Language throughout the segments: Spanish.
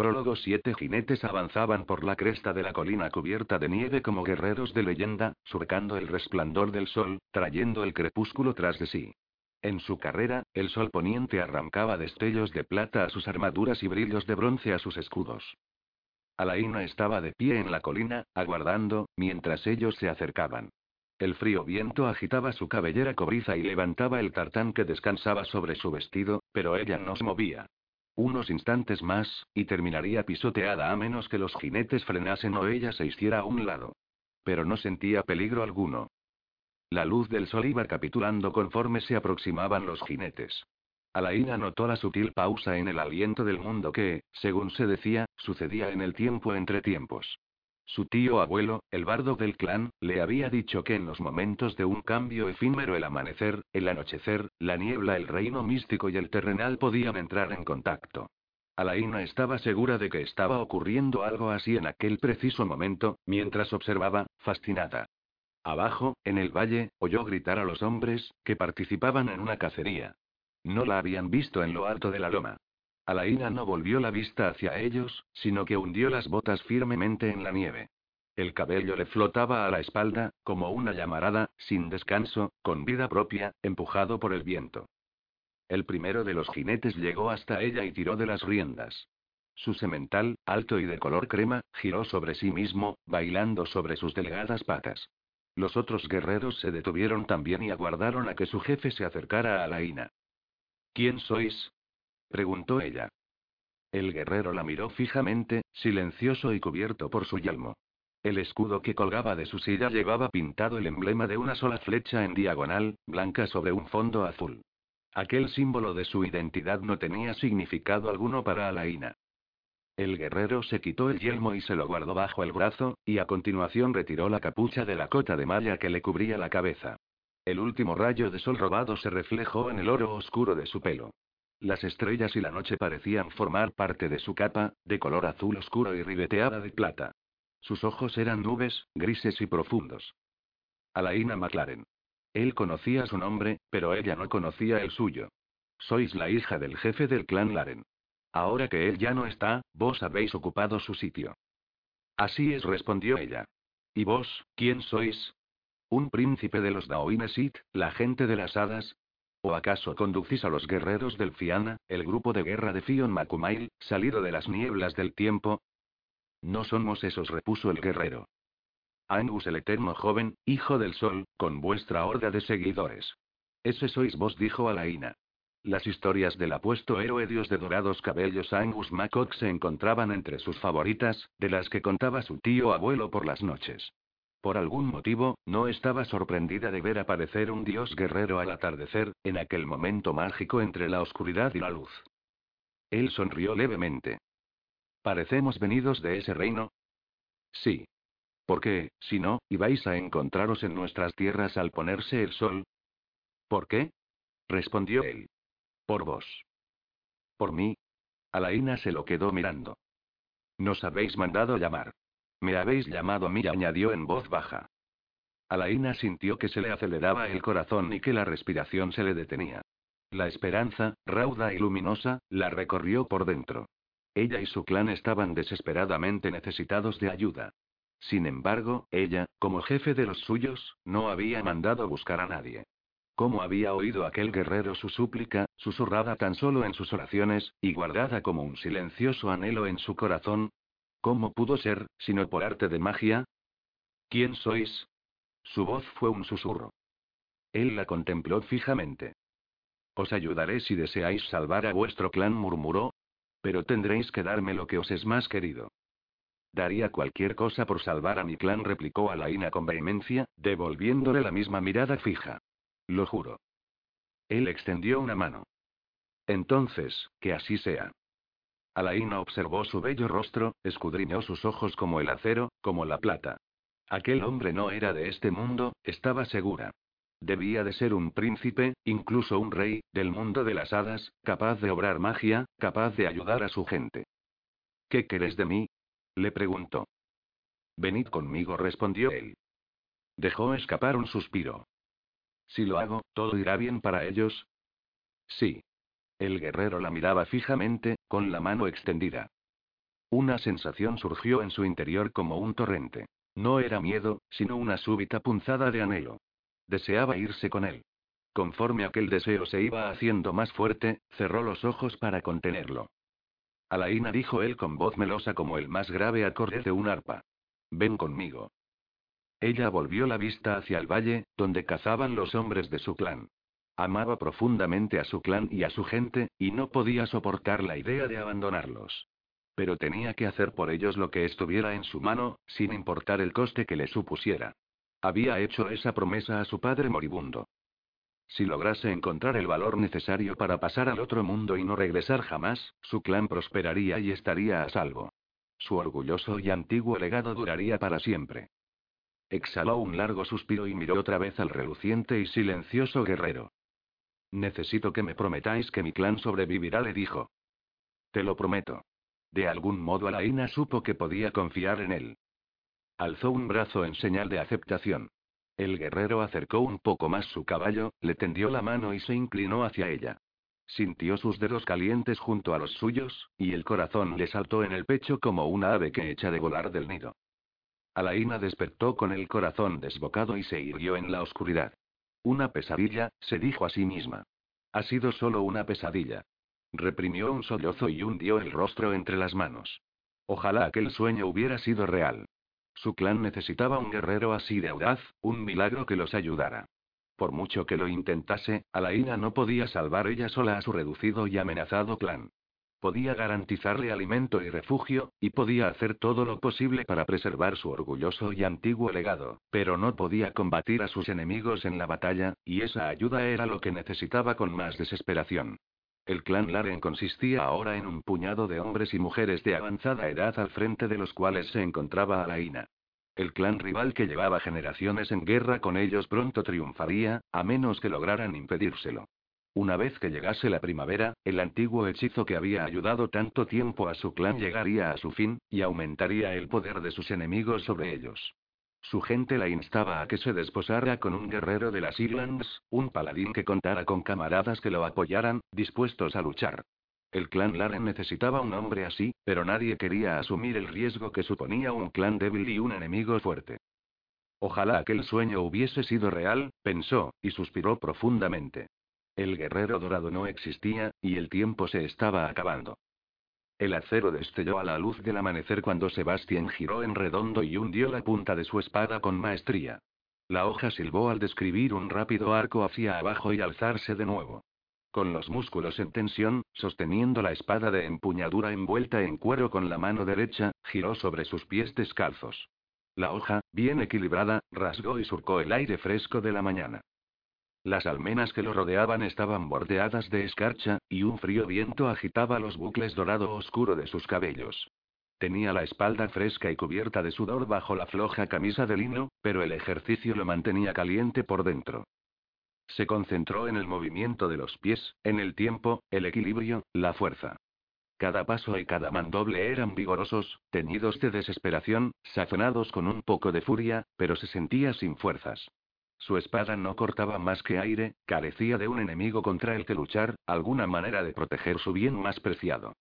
Prólogo Siete jinetes avanzaban por la cresta de la colina cubierta de nieve como guerreros de leyenda, surcando el resplandor del sol, trayendo el crepúsculo tras de sí. En su carrera, el sol poniente arrancaba destellos de plata a sus armaduras y brillos de bronce a sus escudos. Alaina estaba de pie en la colina, aguardando, mientras ellos se acercaban. El frío viento agitaba su cabellera cobriza y levantaba el tartán que descansaba sobre su vestido, pero ella no se movía. Unos instantes más, y terminaría pisoteada a menos que los jinetes frenasen o ella se hiciera a un lado. Pero no sentía peligro alguno. La luz del sol iba capitulando conforme se aproximaban los jinetes. Alaina notó la sutil pausa en el aliento del mundo que, según se decía, sucedía en el tiempo entre tiempos. Su tío abuelo, el bardo del clan, le había dicho que en los momentos de un cambio efímero el amanecer, el anochecer, la niebla, el reino místico y el terrenal podían entrar en contacto. Alaina estaba segura de que estaba ocurriendo algo así en aquel preciso momento, mientras observaba, fascinada. Abajo, en el valle, oyó gritar a los hombres, que participaban en una cacería. No la habían visto en lo alto de la loma. Alaina no volvió la vista hacia ellos, sino que hundió las botas firmemente en la nieve. El cabello le flotaba a la espalda, como una llamarada, sin descanso, con vida propia, empujado por el viento. El primero de los jinetes llegó hasta ella y tiró de las riendas. Su semental, alto y de color crema, giró sobre sí mismo, bailando sobre sus delgadas patas. Los otros guerreros se detuvieron también y aguardaron a que su jefe se acercara a Alaina. ¿Quién sois? Preguntó ella. El guerrero la miró fijamente, silencioso y cubierto por su yelmo. El escudo que colgaba de su silla llevaba pintado el emblema de una sola flecha en diagonal, blanca sobre un fondo azul. Aquel símbolo de su identidad no tenía significado alguno para Alaina. El guerrero se quitó el yelmo y se lo guardó bajo el brazo, y a continuación retiró la capucha de la cota de malla que le cubría la cabeza. El último rayo de sol robado se reflejó en el oro oscuro de su pelo. Las estrellas y la noche parecían formar parte de su capa, de color azul oscuro y ribeteada de plata. Sus ojos eran nubes, grises y profundos. Alaina McLaren. Él conocía su nombre, pero ella no conocía el suyo. Sois la hija del jefe del clan Laren. Ahora que él ya no está, vos habéis ocupado su sitio. Así es, respondió ella. ¿Y vos, quién sois? ¿Un príncipe de los Daoinesit, la gente de las hadas? ¿O acaso conducís a los guerreros del Fiana, el grupo de guerra de Fion Makumail, salido de las nieblas del tiempo? No somos esos, repuso el guerrero. Angus el eterno joven, hijo del sol, con vuestra horda de seguidores. Ese sois vos, dijo Alaina. Las historias del apuesto héroe dios de dorados cabellos Angus Macock se encontraban entre sus favoritas, de las que contaba su tío abuelo por las noches. Por algún motivo, no estaba sorprendida de ver aparecer un dios guerrero al atardecer, en aquel momento mágico entre la oscuridad y la luz. Él sonrió levemente. ¿Parecemos venidos de ese reino? Sí. ¿Por qué, si no, ibais a encontraros en nuestras tierras al ponerse el sol? ¿Por qué? respondió él. Por vos. Por mí. Alaina se lo quedó mirando. Nos habéis mandado llamar. Me habéis llamado a mí, añadió en voz baja. Alaina sintió que se le aceleraba el corazón y que la respiración se le detenía. La esperanza, rauda y luminosa, la recorrió por dentro. Ella y su clan estaban desesperadamente necesitados de ayuda. Sin embargo, ella, como jefe de los suyos, no había mandado buscar a nadie. ¿Cómo había oído aquel guerrero su súplica, susurrada tan solo en sus oraciones, y guardada como un silencioso anhelo en su corazón? ¿Cómo pudo ser, sino por arte de magia? ¿Quién sois? Su voz fue un susurro. Él la contempló fijamente. Os ayudaré si deseáis salvar a vuestro clan, murmuró. Pero tendréis que darme lo que os es más querido. Daría cualquier cosa por salvar a mi clan, replicó Alaina con vehemencia, devolviéndole la misma mirada fija. Lo juro. Él extendió una mano. Entonces, que así sea. Alaina observó su bello rostro, escudriñó sus ojos como el acero, como la plata. Aquel hombre no era de este mundo, estaba segura. Debía de ser un príncipe, incluso un rey, del mundo de las hadas, capaz de obrar magia, capaz de ayudar a su gente. ¿Qué querés de mí? le preguntó. Venid conmigo, respondió él. Dejó escapar un suspiro. Si lo hago, ¿todo irá bien para ellos? Sí. El guerrero la miraba fijamente, con la mano extendida. Una sensación surgió en su interior como un torrente. No era miedo, sino una súbita punzada de anhelo. Deseaba irse con él. Conforme aquel deseo se iba haciendo más fuerte, cerró los ojos para contenerlo. Alaina dijo él con voz melosa como el más grave acorde de un arpa. Ven conmigo. Ella volvió la vista hacia el valle, donde cazaban los hombres de su clan. Amaba profundamente a su clan y a su gente, y no podía soportar la idea de abandonarlos. Pero tenía que hacer por ellos lo que estuviera en su mano, sin importar el coste que le supusiera. Había hecho esa promesa a su padre moribundo. Si lograse encontrar el valor necesario para pasar al otro mundo y no regresar jamás, su clan prosperaría y estaría a salvo. Su orgulloso y antiguo legado duraría para siempre. Exhaló un largo suspiro y miró otra vez al reluciente y silencioso guerrero. Necesito que me prometáis que mi clan sobrevivirá, le dijo. Te lo prometo. De algún modo Alaina supo que podía confiar en él. Alzó un brazo en señal de aceptación. El guerrero acercó un poco más su caballo, le tendió la mano y se inclinó hacia ella. Sintió sus dedos calientes junto a los suyos, y el corazón le saltó en el pecho como una ave que echa de volar del nido. Alaina despertó con el corazón desbocado y se hirió en la oscuridad. Una pesadilla, se dijo a sí misma. Ha sido solo una pesadilla. Reprimió un sollozo y hundió el rostro entre las manos. Ojalá aquel sueño hubiera sido real. Su clan necesitaba un guerrero así de audaz, un milagro que los ayudara. Por mucho que lo intentase, Alaina no podía salvar ella sola a su reducido y amenazado clan. Podía garantizarle alimento y refugio, y podía hacer todo lo posible para preservar su orgulloso y antiguo legado, pero no podía combatir a sus enemigos en la batalla, y esa ayuda era lo que necesitaba con más desesperación. El clan Laren consistía ahora en un puñado de hombres y mujeres de avanzada edad al frente de los cuales se encontraba Alaina. El clan rival que llevaba generaciones en guerra con ellos pronto triunfaría, a menos que lograran impedírselo. Una vez que llegase la primavera, el antiguo hechizo que había ayudado tanto tiempo a su clan llegaría a su fin, y aumentaría el poder de sus enemigos sobre ellos. Su gente la instaba a que se desposara con un guerrero de las Islands, un paladín que contara con camaradas que lo apoyaran, dispuestos a luchar. El clan Laren necesitaba un hombre así, pero nadie quería asumir el riesgo que suponía un clan débil y un enemigo fuerte. Ojalá aquel sueño hubiese sido real, pensó, y suspiró profundamente. El guerrero dorado no existía, y el tiempo se estaba acabando. El acero destelló a la luz del amanecer cuando Sebastián giró en redondo y hundió la punta de su espada con maestría. La hoja silbó al describir un rápido arco hacia abajo y alzarse de nuevo. Con los músculos en tensión, sosteniendo la espada de empuñadura envuelta en cuero con la mano derecha, giró sobre sus pies descalzos. La hoja, bien equilibrada, rasgó y surcó el aire fresco de la mañana. Las almenas que lo rodeaban estaban bordeadas de escarcha, y un frío viento agitaba los bucles dorado oscuro de sus cabellos. Tenía la espalda fresca y cubierta de sudor bajo la floja camisa de lino, pero el ejercicio lo mantenía caliente por dentro. Se concentró en el movimiento de los pies, en el tiempo, el equilibrio, la fuerza. Cada paso y cada mandoble eran vigorosos, teñidos de desesperación, sazonados con un poco de furia, pero se sentía sin fuerzas. Su espada no cortaba más que aire, carecía de un enemigo contra el que luchar, alguna manera de proteger su bien más preciado.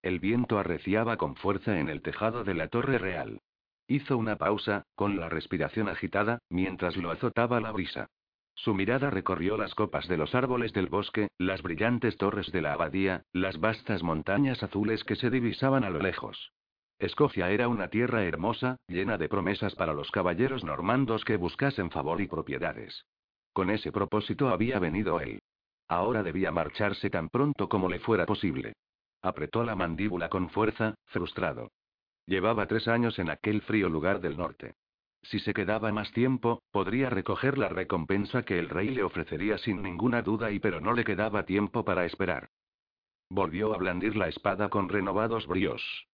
El viento arreciaba con fuerza en el tejado de la torre real. Hizo una pausa, con la respiración agitada, mientras lo azotaba la brisa. Su mirada recorrió las copas de los árboles del bosque, las brillantes torres de la abadía, las vastas montañas azules que se divisaban a lo lejos. Escocia era una tierra hermosa, llena de promesas para los caballeros normandos que buscasen favor y propiedades. Con ese propósito había venido él. Ahora debía marcharse tan pronto como le fuera posible. Apretó la mandíbula con fuerza, frustrado. Llevaba tres años en aquel frío lugar del norte. Si se quedaba más tiempo, podría recoger la recompensa que el rey le ofrecería sin ninguna duda y pero no le quedaba tiempo para esperar. Volvió a blandir la espada con renovados bríos.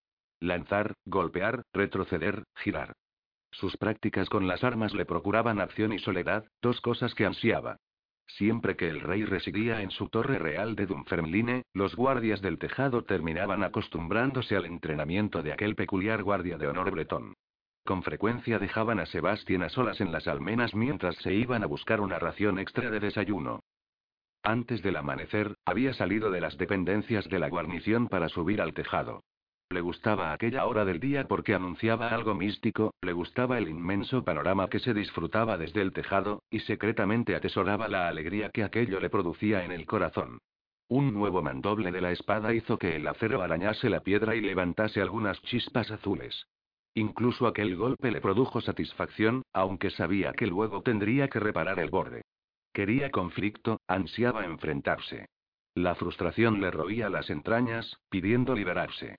Lanzar, golpear, retroceder, girar. Sus prácticas con las armas le procuraban acción y soledad, dos cosas que ansiaba. Siempre que el rey residía en su torre real de Dunfermline, los guardias del tejado terminaban acostumbrándose al entrenamiento de aquel peculiar guardia de honor bretón. Con frecuencia dejaban a Sebastián a solas en las almenas mientras se iban a buscar una ración extra de desayuno. Antes del amanecer, había salido de las dependencias de la guarnición para subir al tejado. Le gustaba aquella hora del día porque anunciaba algo místico, le gustaba el inmenso panorama que se disfrutaba desde el tejado, y secretamente atesoraba la alegría que aquello le producía en el corazón. Un nuevo mandoble de la espada hizo que el acero arañase la piedra y levantase algunas chispas azules. Incluso aquel golpe le produjo satisfacción, aunque sabía que luego tendría que reparar el borde. Quería conflicto, ansiaba enfrentarse. La frustración le roía las entrañas, pidiendo liberarse.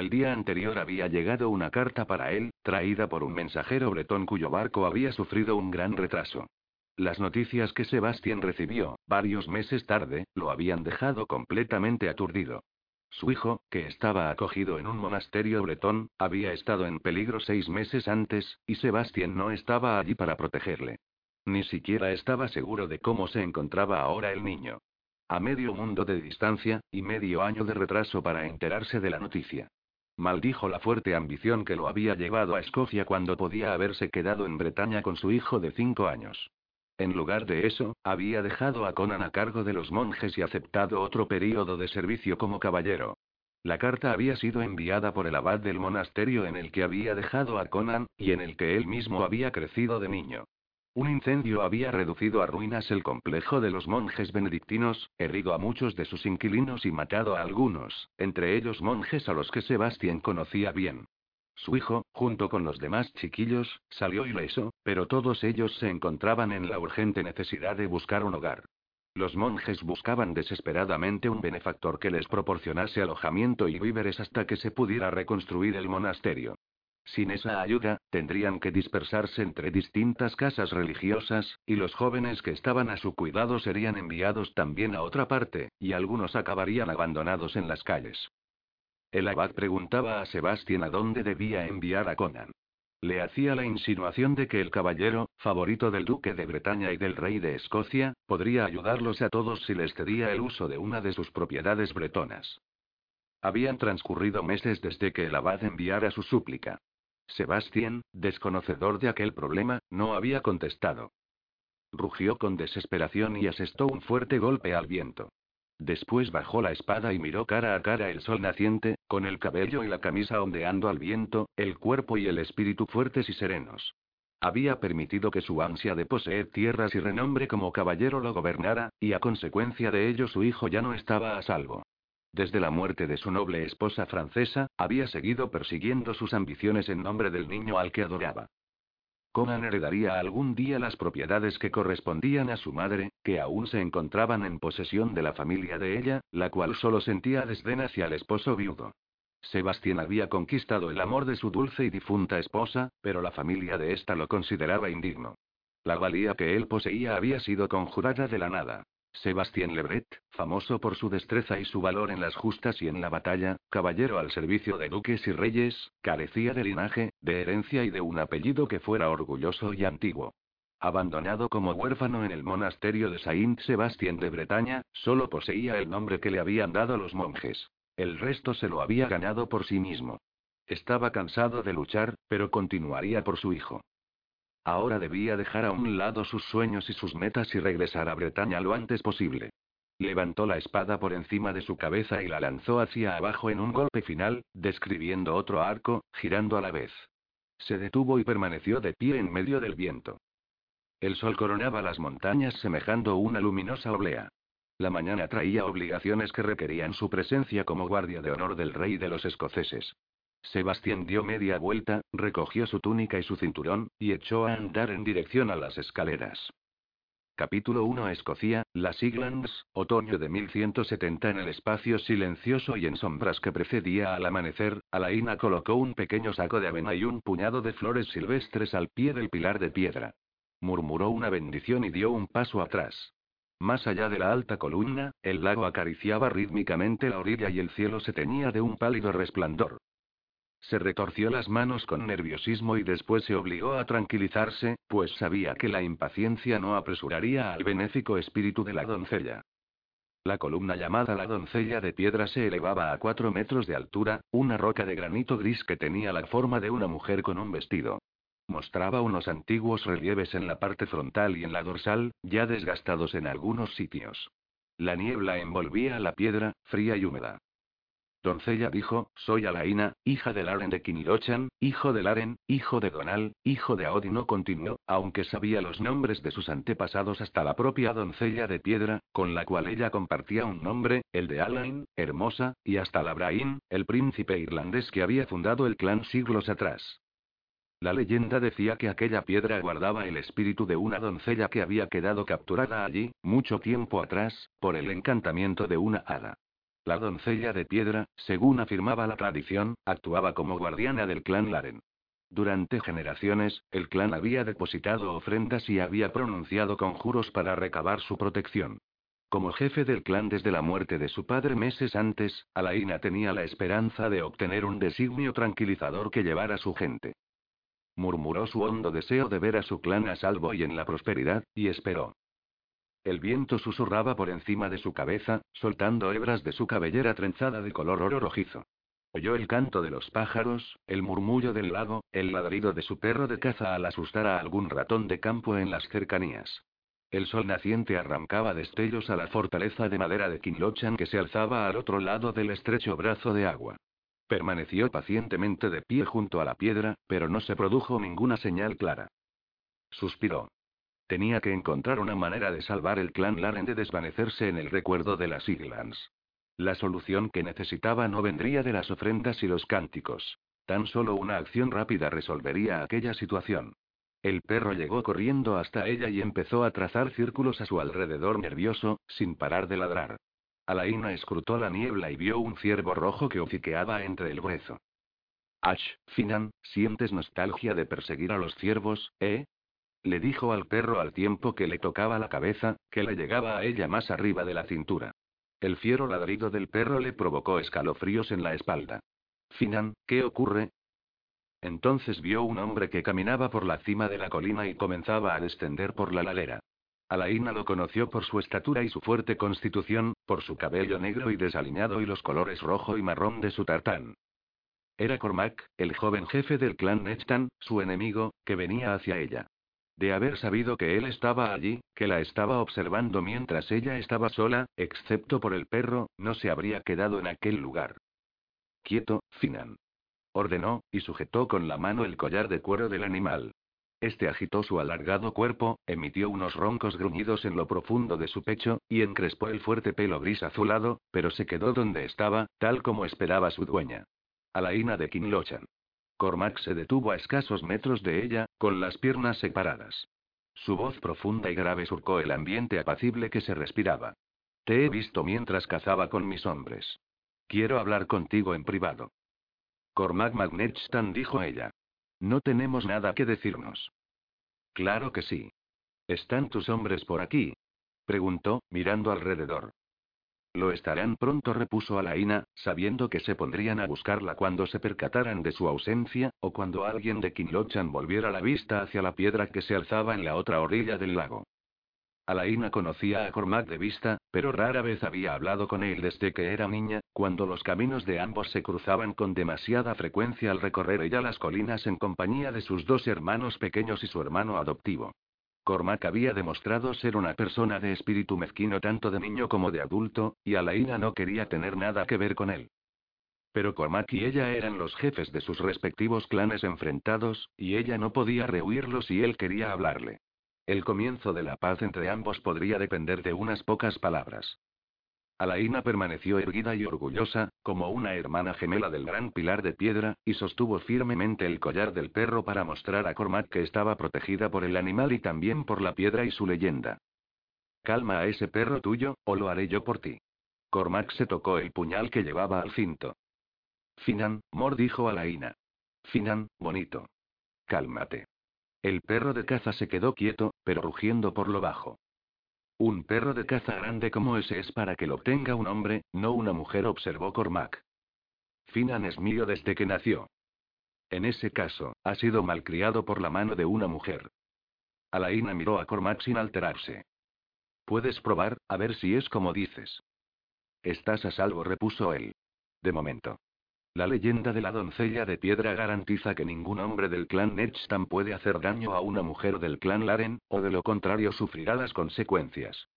El día anterior había llegado una carta para él, traída por un mensajero bretón cuyo barco había sufrido un gran retraso. Las noticias que Sebastián recibió, varios meses tarde, lo habían dejado completamente aturdido. Su hijo, que estaba acogido en un monasterio bretón, había estado en peligro seis meses antes, y Sebastián no estaba allí para protegerle. Ni siquiera estaba seguro de cómo se encontraba ahora el niño. A medio mundo de distancia, y medio año de retraso para enterarse de la noticia. Maldijo la fuerte ambición que lo había llevado a Escocia cuando podía haberse quedado en Bretaña con su hijo de cinco años. En lugar de eso, había dejado a Conan a cargo de los monjes y aceptado otro período de servicio como caballero. La carta había sido enviada por el abad del monasterio en el que había dejado a Conan, y en el que él mismo había crecido de niño. Un incendio había reducido a ruinas el complejo de los monjes benedictinos, herido a muchos de sus inquilinos y matado a algunos, entre ellos monjes a los que Sebastián conocía bien. Su hijo, junto con los demás chiquillos, salió ileso, pero todos ellos se encontraban en la urgente necesidad de buscar un hogar. Los monjes buscaban desesperadamente un benefactor que les proporcionase alojamiento y víveres hasta que se pudiera reconstruir el monasterio. Sin esa ayuda, tendrían que dispersarse entre distintas casas religiosas, y los jóvenes que estaban a su cuidado serían enviados también a otra parte, y algunos acabarían abandonados en las calles. El abad preguntaba a Sebastián a dónde debía enviar a Conan. Le hacía la insinuación de que el caballero, favorito del duque de Bretaña y del rey de Escocia, podría ayudarlos a todos si les cedía el uso de una de sus propiedades bretonas. Habían transcurrido meses desde que el abad enviara su súplica. Sebastián, desconocedor de aquel problema, no había contestado. Rugió con desesperación y asestó un fuerte golpe al viento. Después bajó la espada y miró cara a cara el sol naciente, con el cabello y la camisa ondeando al viento, el cuerpo y el espíritu fuertes y serenos. Había permitido que su ansia de poseer tierras y renombre como caballero lo gobernara, y a consecuencia de ello su hijo ya no estaba a salvo. Desde la muerte de su noble esposa francesa, había seguido persiguiendo sus ambiciones en nombre del niño al que adoraba. Conan heredaría algún día las propiedades que correspondían a su madre, que aún se encontraban en posesión de la familia de ella, la cual solo sentía desdén hacia el esposo viudo. Sebastián había conquistado el amor de su dulce y difunta esposa, pero la familia de ésta lo consideraba indigno. La valía que él poseía había sido conjurada de la nada. Sebastián Lebret, famoso por su destreza y su valor en las justas y en la batalla, caballero al servicio de duques y reyes, carecía de linaje, de herencia y de un apellido que fuera orgulloso y antiguo. Abandonado como huérfano en el monasterio de Saint Sebastián de Bretaña, solo poseía el nombre que le habían dado los monjes. El resto se lo había ganado por sí mismo. Estaba cansado de luchar, pero continuaría por su hijo. Ahora debía dejar a un lado sus sueños y sus metas y regresar a Bretaña lo antes posible. Levantó la espada por encima de su cabeza y la lanzó hacia abajo en un golpe final, describiendo otro arco, girando a la vez. Se detuvo y permaneció de pie en medio del viento. El sol coronaba las montañas semejando una luminosa oblea. La mañana traía obligaciones que requerían su presencia como guardia de honor del rey de los escoceses. Sebastián dio media vuelta, recogió su túnica y su cinturón, y echó a andar en dirección a las escaleras. Capítulo 1 Escocia, las Iglands, otoño de 1170 En el espacio silencioso y en sombras que precedía al amanecer, Alaina colocó un pequeño saco de avena y un puñado de flores silvestres al pie del pilar de piedra. Murmuró una bendición y dio un paso atrás. Más allá de la alta columna, el lago acariciaba rítmicamente la orilla y el cielo se teñía de un pálido resplandor. Se retorció las manos con nerviosismo y después se obligó a tranquilizarse, pues sabía que la impaciencia no apresuraría al benéfico espíritu de la doncella. La columna llamada la doncella de piedra se elevaba a cuatro metros de altura, una roca de granito gris que tenía la forma de una mujer con un vestido. Mostraba unos antiguos relieves en la parte frontal y en la dorsal, ya desgastados en algunos sitios. La niebla envolvía la piedra, fría y húmeda. Doncella dijo, soy Alaina, hija de Laren de Kinilochan, hijo de Laren, hijo de Donal, hijo de Aodi. No continuó, aunque sabía los nombres de sus antepasados hasta la propia doncella de piedra, con la cual ella compartía un nombre, el de Alain, hermosa, y hasta Labrain, el príncipe irlandés que había fundado el clan siglos atrás. La leyenda decía que aquella piedra guardaba el espíritu de una doncella que había quedado capturada allí, mucho tiempo atrás, por el encantamiento de una hada. La doncella de piedra, según afirmaba la tradición, actuaba como guardiana del clan Laren. Durante generaciones, el clan había depositado ofrendas y había pronunciado conjuros para recabar su protección. Como jefe del clan desde la muerte de su padre meses antes, Alaina tenía la esperanza de obtener un designio tranquilizador que llevara a su gente. Murmuró su hondo deseo de ver a su clan a salvo y en la prosperidad, y esperó. El viento susurraba por encima de su cabeza, soltando hebras de su cabellera trenzada de color oro rojizo. Oyó el canto de los pájaros, el murmullo del lago, el ladrido de su perro de caza al asustar a algún ratón de campo en las cercanías. El sol naciente arrancaba destellos a la fortaleza de madera de Kinlochan que se alzaba al otro lado del estrecho brazo de agua. Permaneció pacientemente de pie junto a la piedra, pero no se produjo ninguna señal clara. Suspiró. Tenía que encontrar una manera de salvar el clan Laren de desvanecerse en el recuerdo de las Islands. La solución que necesitaba no vendría de las ofrendas y los cánticos. Tan solo una acción rápida resolvería aquella situación. El perro llegó corriendo hasta ella y empezó a trazar círculos a su alrededor nervioso, sin parar de ladrar. Alaina escrutó la niebla y vio un ciervo rojo que hociqueaba entre el brezo. Ash, Finan, ¿sientes nostalgia de perseguir a los ciervos, eh? Le dijo al perro al tiempo que le tocaba la cabeza, que le llegaba a ella más arriba de la cintura. El fiero ladrido del perro le provocó escalofríos en la espalda. Finan, ¿qué ocurre? Entonces vio un hombre que caminaba por la cima de la colina y comenzaba a descender por la ladera. Alaina lo conoció por su estatura y su fuerte constitución, por su cabello negro y desaliñado y los colores rojo y marrón de su tartán. Era Cormac, el joven jefe del clan Nechtan, su enemigo, que venía hacia ella. De haber sabido que él estaba allí, que la estaba observando mientras ella estaba sola, excepto por el perro, no se habría quedado en aquel lugar. Quieto, Finan. Ordenó, y sujetó con la mano el collar de cuero del animal. Este agitó su alargado cuerpo, emitió unos roncos gruñidos en lo profundo de su pecho, y encrespó el fuerte pelo gris azulado, pero se quedó donde estaba, tal como esperaba su dueña. Alaina de Kinlochan. Cormac se detuvo a escasos metros de ella, con las piernas separadas. Su voz profunda y grave surcó el ambiente apacible que se respiraba. Te he visto mientras cazaba con mis hombres. Quiero hablar contigo en privado. Cormac Magnetstan dijo ella. No tenemos nada que decirnos. Claro que sí. ¿Están tus hombres por aquí? preguntó, mirando alrededor. Lo estarán pronto, repuso Alaina, sabiendo que se pondrían a buscarla cuando se percataran de su ausencia, o cuando alguien de Kinlochan volviera la vista hacia la piedra que se alzaba en la otra orilla del lago. Alaina conocía a Cormac de vista, pero rara vez había hablado con él desde que era niña, cuando los caminos de ambos se cruzaban con demasiada frecuencia al recorrer ella las colinas en compañía de sus dos hermanos pequeños y su hermano adoptivo. Cormac había demostrado ser una persona de espíritu mezquino tanto de niño como de adulto, y Alaina no quería tener nada que ver con él. Pero Cormac y ella eran los jefes de sus respectivos clanes enfrentados, y ella no podía rehuirlo si él quería hablarle. El comienzo de la paz entre ambos podría depender de unas pocas palabras. Alaina permaneció erguida y orgullosa, como una hermana gemela del gran pilar de piedra, y sostuvo firmemente el collar del perro para mostrar a Cormac que estaba protegida por el animal y también por la piedra y su leyenda. Calma a ese perro tuyo, o lo haré yo por ti. Cormac se tocó el puñal que llevaba al cinto. Finan, Mor dijo Alaina. Finan, bonito. Cálmate. El perro de caza se quedó quieto, pero rugiendo por lo bajo. Un perro de caza grande como ese es para que lo tenga un hombre, no una mujer, observó Cormac. Finan es mío desde que nació. En ese caso, ha sido malcriado por la mano de una mujer. Alaina miró a Cormac sin alterarse. Puedes probar, a ver si es como dices. Estás a salvo, repuso él. De momento. La leyenda de la doncella de piedra garantiza que ningún hombre del clan Nechtan puede hacer daño a una mujer del clan Laren, o de lo contrario sufrirá las consecuencias.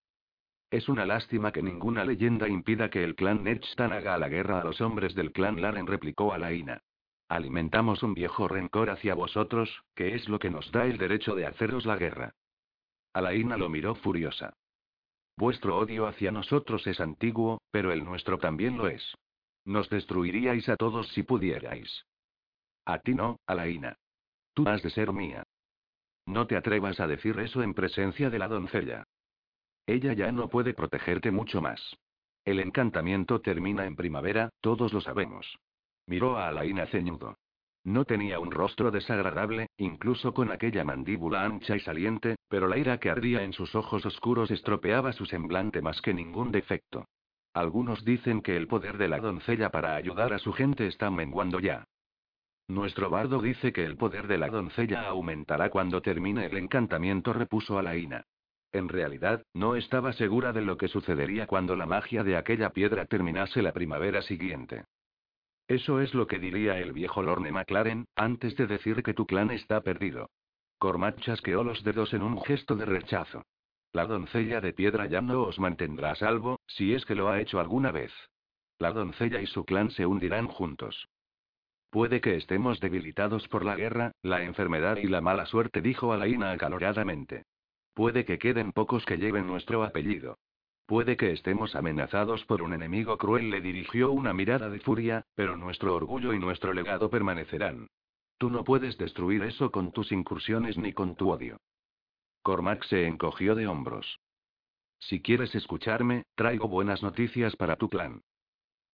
Es una lástima que ninguna leyenda impida que el clan Nechtan haga la guerra a los hombres del clan Laren, replicó Alaina. Alimentamos un viejo rencor hacia vosotros, que es lo que nos da el derecho de haceros la guerra. Alaina lo miró furiosa. Vuestro odio hacia nosotros es antiguo, pero el nuestro también lo es. Nos destruiríais a todos si pudierais. A ti no, Alaina. Tú has de ser mía. No te atrevas a decir eso en presencia de la doncella. Ella ya no puede protegerte mucho más. El encantamiento termina en primavera, todos lo sabemos. Miró a Alaina ceñudo. No tenía un rostro desagradable, incluso con aquella mandíbula ancha y saliente, pero la ira que ardía en sus ojos oscuros estropeaba su semblante más que ningún defecto. Algunos dicen que el poder de la doncella para ayudar a su gente está menguando ya. Nuestro bardo dice que el poder de la doncella aumentará cuando termine el encantamiento, repuso Alaina. En realidad, no estaba segura de lo que sucedería cuando la magia de aquella piedra terminase la primavera siguiente. Eso es lo que diría el viejo Lorne McLaren, antes de decir que tu clan está perdido. Cormac chasqueó los dedos en un gesto de rechazo. La doncella de piedra ya no os mantendrá a salvo, si es que lo ha hecho alguna vez. La doncella y su clan se hundirán juntos. Puede que estemos debilitados por la guerra, la enfermedad y la mala suerte, dijo Alaina acaloradamente. Puede que queden pocos que lleven nuestro apellido. Puede que estemos amenazados por un enemigo cruel, le dirigió una mirada de furia, pero nuestro orgullo y nuestro legado permanecerán. Tú no puedes destruir eso con tus incursiones ni con tu odio. Cormac se encogió de hombros. Si quieres escucharme, traigo buenas noticias para tu clan.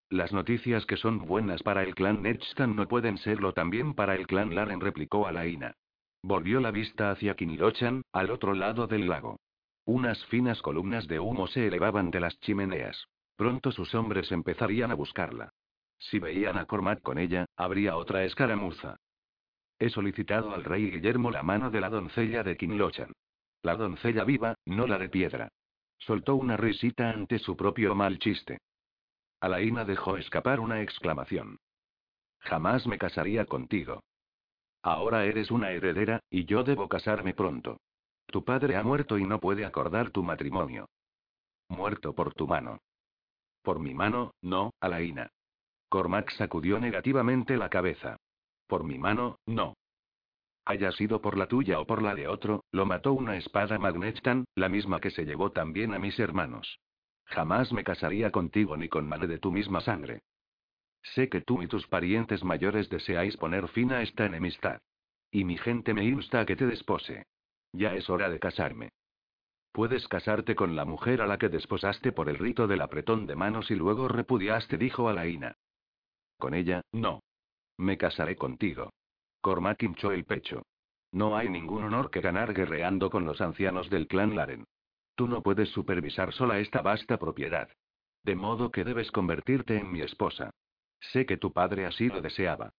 Las noticias que son buenas para el clan Nechtan no pueden serlo también para el clan Laren, replicó Alaina. Volvió la vista hacia Kinilochan, al otro lado del lago. Unas finas columnas de humo se elevaban de las chimeneas. Pronto sus hombres empezarían a buscarla. Si veían a Cormac con ella, habría otra escaramuza. He solicitado al rey Guillermo la mano de la doncella de Kinlochan. La doncella viva, no la de piedra. Soltó una risita ante su propio mal chiste. Alaina dejó escapar una exclamación. Jamás me casaría contigo. Ahora eres una heredera, y yo debo casarme pronto. Tu padre ha muerto y no puede acordar tu matrimonio. Muerto por tu mano. Por mi mano, no, Alaina. Cormac sacudió negativamente la cabeza. Por mi mano, no. Haya sido por la tuya o por la de otro, lo mató una espada Magnetan, la misma que se llevó también a mis hermanos. Jamás me casaría contigo ni con madre de tu misma sangre. Sé que tú y tus parientes mayores deseáis poner fin a esta enemistad. Y mi gente me insta a que te despose. Ya es hora de casarme. Puedes casarte con la mujer a la que desposaste por el rito del apretón de manos y luego repudiaste, dijo Alaina. Con ella, no. Me casaré contigo. Cormac hinchó el pecho. No hay ningún honor que ganar guerreando con los ancianos del clan Laren. Tú no puedes supervisar sola esta vasta propiedad. De modo que debes convertirte en mi esposa. Sé que tu padre así lo deseaba.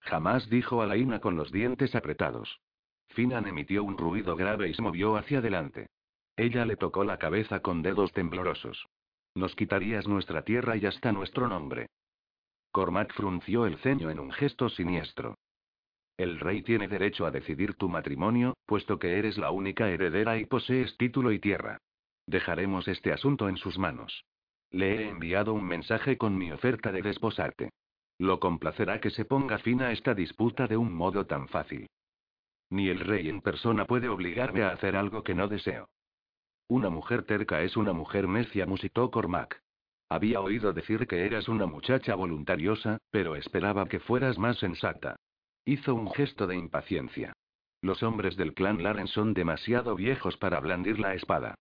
Jamás dijo Alaina con los dientes apretados. Finan emitió un ruido grave y se movió hacia adelante. Ella le tocó la cabeza con dedos temblorosos. Nos quitarías nuestra tierra y hasta nuestro nombre. Cormac frunció el ceño en un gesto siniestro. El rey tiene derecho a decidir tu matrimonio, puesto que eres la única heredera y posees título y tierra. Dejaremos este asunto en sus manos. Le he enviado un mensaje con mi oferta de desposarte. Lo complacerá que se ponga fin a esta disputa de un modo tan fácil. Ni el rey en persona puede obligarme a hacer algo que no deseo. Una mujer terca es una mujer necia, musitó Cormac. Había oído decir que eras una muchacha voluntariosa, pero esperaba que fueras más sensata. Hizo un gesto de impaciencia. Los hombres del clan Laren son demasiado viejos para blandir la espada.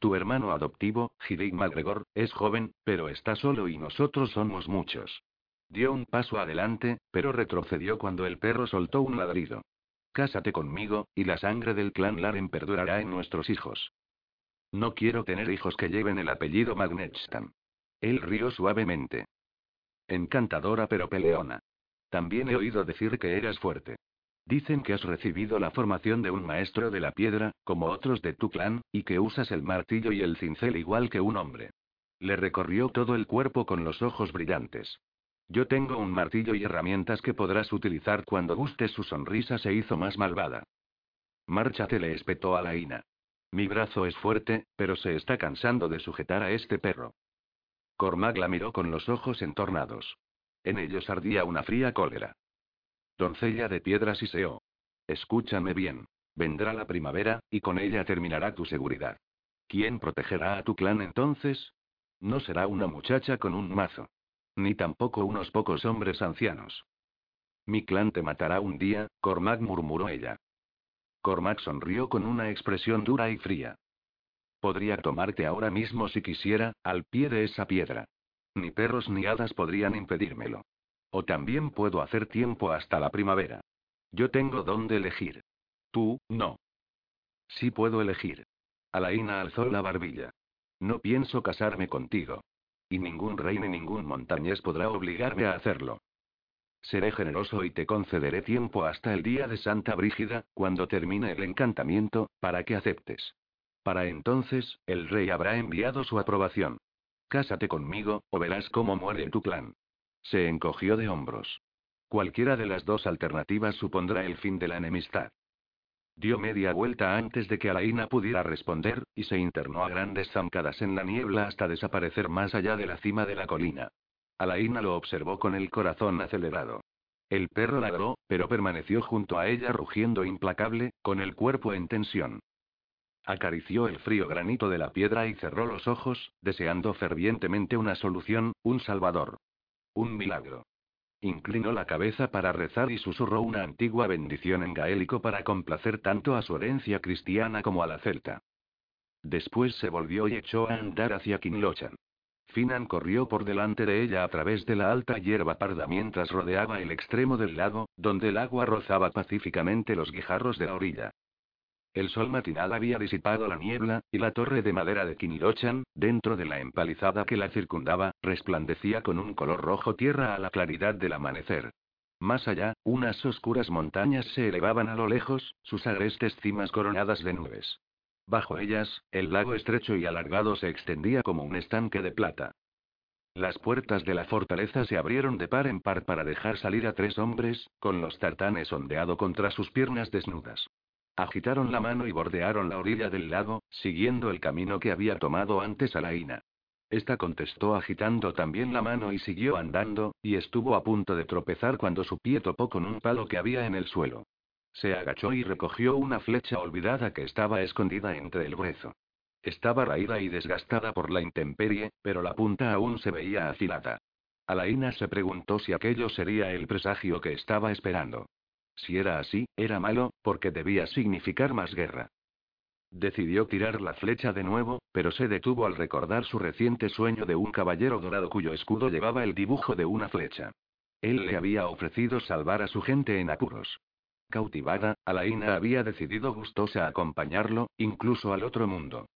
Tu hermano adoptivo, Gideon MacGregor, es joven, pero está solo y nosotros somos muchos. Dio un paso adelante, pero retrocedió cuando el perro soltó un ladrido. Cásate conmigo, y la sangre del clan Laren perdurará en nuestros hijos. No quiero tener hijos que lleven el apellido Magnetstam. Él rió suavemente. Encantadora pero peleona. También he oído decir que eras fuerte. Dicen que has recibido la formación de un maestro de la piedra, como otros de tu clan, y que usas el martillo y el cincel igual que un hombre. Le recorrió todo el cuerpo con los ojos brillantes. Yo tengo un martillo y herramientas que podrás utilizar cuando guste. Su sonrisa se hizo más malvada. Márchate, le espetó a Laina. Mi brazo es fuerte, pero se está cansando de sujetar a este perro. Cormac la miró con los ojos entornados. En ellos ardía una fría cólera. Doncella de piedras y seo. Escúchame bien. Vendrá la primavera, y con ella terminará tu seguridad. ¿Quién protegerá a tu clan entonces? No será una muchacha con un mazo. Ni tampoco unos pocos hombres ancianos. Mi clan te matará un día, Cormac murmuró ella. Cormac sonrió con una expresión dura y fría. Podría tomarte ahora mismo si quisiera, al pie de esa piedra. Ni perros ni hadas podrían impedírmelo. O también puedo hacer tiempo hasta la primavera. Yo tengo dónde elegir. Tú, no. Sí puedo elegir. Alaina alzó la barbilla. No pienso casarme contigo. Y ningún rey ni ningún montañés podrá obligarme a hacerlo. Seré generoso y te concederé tiempo hasta el día de Santa Brígida, cuando termine el encantamiento, para que aceptes. Para entonces, el rey habrá enviado su aprobación. Cásate conmigo, o verás cómo muere tu clan. Se encogió de hombros. Cualquiera de las dos alternativas supondrá el fin de la enemistad. Dio media vuelta antes de que Alaina pudiera responder, y se internó a grandes zancadas en la niebla hasta desaparecer más allá de la cima de la colina. Alaina lo observó con el corazón acelerado. El perro ladró, pero permaneció junto a ella rugiendo implacable, con el cuerpo en tensión. Acarició el frío granito de la piedra y cerró los ojos, deseando fervientemente una solución, un salvador. Un milagro. Inclinó la cabeza para rezar y susurró una antigua bendición en gaélico para complacer tanto a su herencia cristiana como a la celta. Después se volvió y echó a andar hacia Kinlochan. Finan corrió por delante de ella a través de la alta hierba parda mientras rodeaba el extremo del lago, donde el agua rozaba pacíficamente los guijarros de la orilla. El sol matinal había disipado la niebla, y la torre de madera de Kinilochan, dentro de la empalizada que la circundaba, resplandecía con un color rojo tierra a la claridad del amanecer. Más allá, unas oscuras montañas se elevaban a lo lejos, sus agrestes cimas coronadas de nubes. Bajo ellas, el lago estrecho y alargado se extendía como un estanque de plata. Las puertas de la fortaleza se abrieron de par en par para dejar salir a tres hombres, con los tartanes ondeado contra sus piernas desnudas. Agitaron la mano y bordearon la orilla del lago, siguiendo el camino que había tomado antes Alaina. Esta contestó agitando también la mano y siguió andando, y estuvo a punto de tropezar cuando su pie topó con un palo que había en el suelo. Se agachó y recogió una flecha olvidada que estaba escondida entre el brezo. Estaba raída y desgastada por la intemperie, pero la punta aún se veía afilada. Alaina se preguntó si aquello sería el presagio que estaba esperando. Si era así, era malo, porque debía significar más guerra. Decidió tirar la flecha de nuevo, pero se detuvo al recordar su reciente sueño de un caballero dorado cuyo escudo llevaba el dibujo de una flecha. Él le había ofrecido salvar a su gente en apuros. Cautivada, Alaina había decidido gustosa acompañarlo, incluso al otro mundo.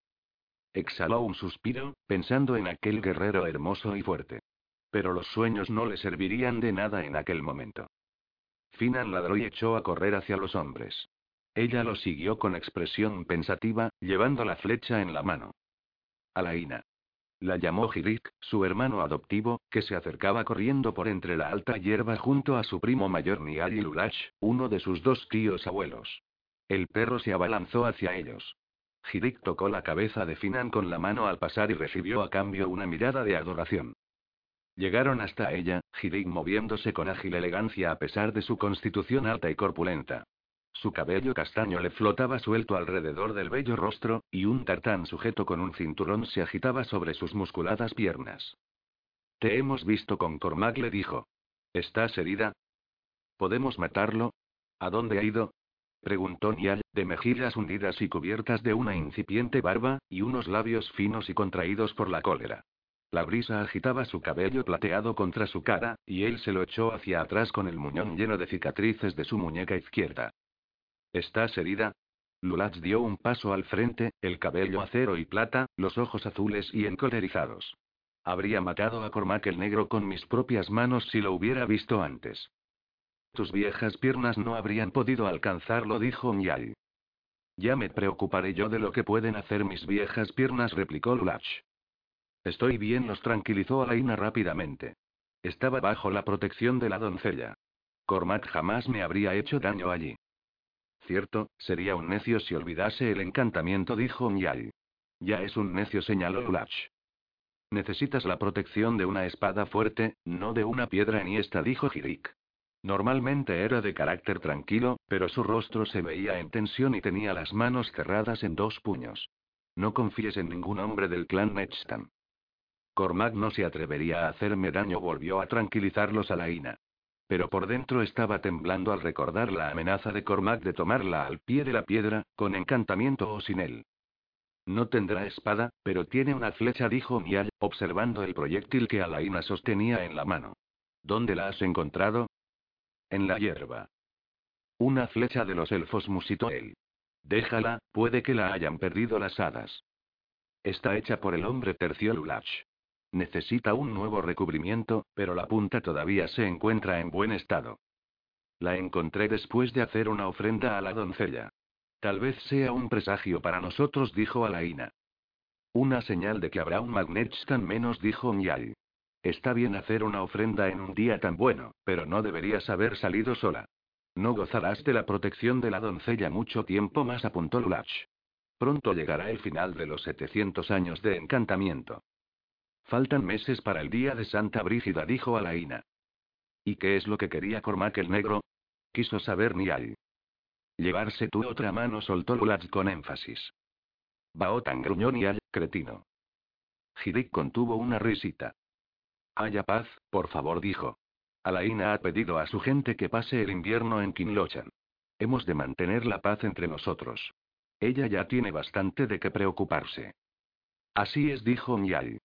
Exhaló un suspiro, pensando en aquel guerrero hermoso y fuerte. Pero los sueños no le servirían de nada en aquel momento. Finan ladró y echó a correr hacia los hombres. Ella lo siguió con expresión pensativa, llevando la flecha en la mano. Alaina. La llamó Hirik, su hermano adoptivo, que se acercaba corriendo por entre la alta hierba junto a su primo mayor Nial Lulach, uno de sus dos tíos abuelos. El perro se abalanzó hacia ellos. Hirik tocó la cabeza de Finan con la mano al pasar y recibió a cambio una mirada de adoración. Llegaron hasta ella, Hirik moviéndose con ágil elegancia a pesar de su constitución alta y corpulenta. Su cabello castaño le flotaba suelto alrededor del bello rostro, y un tartán sujeto con un cinturón se agitaba sobre sus musculadas piernas. Te hemos visto con Cormac, le dijo. ¿Estás herida? ¿Podemos matarlo? ¿A dónde ha ido? preguntó Nial, de mejillas hundidas y cubiertas de una incipiente barba, y unos labios finos y contraídos por la cólera. La brisa agitaba su cabello plateado contra su cara, y él se lo echó hacia atrás con el muñón lleno de cicatrices de su muñeca izquierda. ¿Estás herida? Lulatz dio un paso al frente, el cabello acero y plata, los ojos azules y encolerizados. Habría matado a Cormac el negro con mis propias manos si lo hubiera visto antes. Tus viejas piernas no habrían podido alcanzarlo, dijo Nyai. Ya me preocuparé yo de lo que pueden hacer mis viejas piernas, replicó Lulach. Estoy bien, los tranquilizó Alaina rápidamente. Estaba bajo la protección de la doncella. Cormac jamás me habría hecho daño allí. Cierto, sería un necio si olvidase el encantamiento, dijo Mial. Ya es un necio, señaló Lulach. Necesitas la protección de una espada fuerte, no de una piedra esta, dijo Hirik. Normalmente era de carácter tranquilo, pero su rostro se veía en tensión y tenía las manos cerradas en dos puños. No confíes en ningún hombre del clan Nechstam. Cormac no se atrevería a hacerme daño, volvió a tranquilizarlos a la Ina. Pero por dentro estaba temblando al recordar la amenaza de Cormac de tomarla al pie de la piedra, con encantamiento o sin él. No tendrá espada, pero tiene una flecha, dijo Mial, observando el proyectil que Alaina sostenía en la mano. ¿Dónde la has encontrado? En la hierba. Una flecha de los elfos, musitó él. Déjala, puede que la hayan perdido las hadas. Está hecha por el hombre tercio Lulach. Necesita un nuevo recubrimiento, pero la punta todavía se encuentra en buen estado. La encontré después de hacer una ofrenda a la doncella. Tal vez sea un presagio para nosotros, dijo Alaina. Una señal de que habrá un tan menos, dijo Mial. Está bien hacer una ofrenda en un día tan bueno, pero no deberías haber salido sola. No gozarás de la protección de la doncella mucho tiempo más, apuntó Lulach. Pronto llegará el final de los 700 años de encantamiento. Faltan meses para el día de Santa Brígida, dijo Alaina. ¿Y qué es lo que quería Cormac el negro? Quiso saber Nial. Llevarse tu otra mano, soltó Lulach con énfasis. Baotan gruñó Nial, cretino. Hirik contuvo una risita. Haya paz, por favor, dijo. Alaina ha pedido a su gente que pase el invierno en Kinlochan. Hemos de mantener la paz entre nosotros. Ella ya tiene bastante de qué preocuparse. Así es, dijo Mial.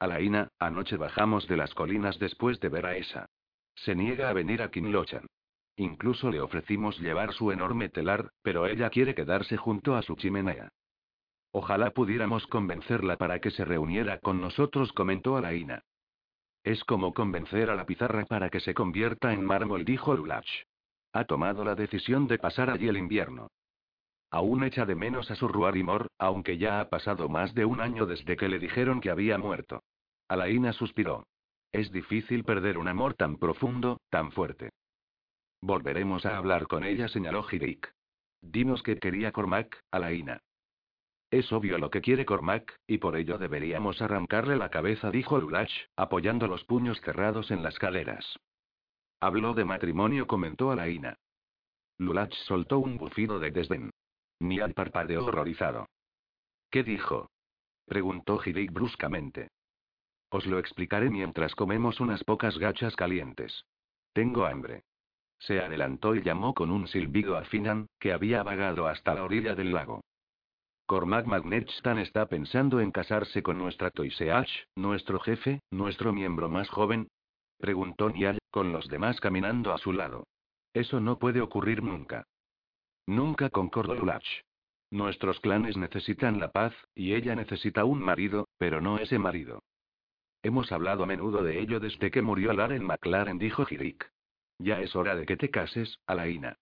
Alaina, anoche bajamos de las colinas después de ver a esa. Se niega a venir a Kinlochan. Incluso le ofrecimos llevar su enorme telar, pero ella quiere quedarse junto a su chimenea. Ojalá pudiéramos convencerla para que se reuniera con nosotros, comentó Alaina. Es como convencer a la pizarra para que se convierta en mármol, dijo Lulach. Ha tomado la decisión de pasar allí el invierno. Aún echa de menos a su Ruarimor, aunque ya ha pasado más de un año desde que le dijeron que había muerto. Alaina suspiró. Es difícil perder un amor tan profundo, tan fuerte. Volveremos a hablar con ella, señaló Hirik. Dinos qué quería Cormac, Alaina. Es obvio lo que quiere Cormac, y por ello deberíamos arrancarle la cabeza, dijo Lulach, apoyando los puños cerrados en las caderas. Habló de matrimonio, comentó Alaina. Lulach soltó un bufido de desdén. Ni al parpadeo horrorizado. ¿Qué dijo? preguntó Hirik bruscamente. Os lo explicaré mientras comemos unas pocas gachas calientes. Tengo hambre. Se adelantó y llamó con un silbido a Finan, que había vagado hasta la orilla del lago. Cormac Magnetstan está pensando en casarse con nuestra Toiseach, nuestro jefe, nuestro miembro más joven. Preguntó Niall, con los demás caminando a su lado. Eso no puede ocurrir nunca. Nunca concordó Lulach. Nuestros clanes necesitan la paz, y ella necesita un marido, pero no ese marido. Hemos hablado a menudo de ello desde que murió Laren McLaren, dijo Hirik. Ya es hora de que te cases, Alaina.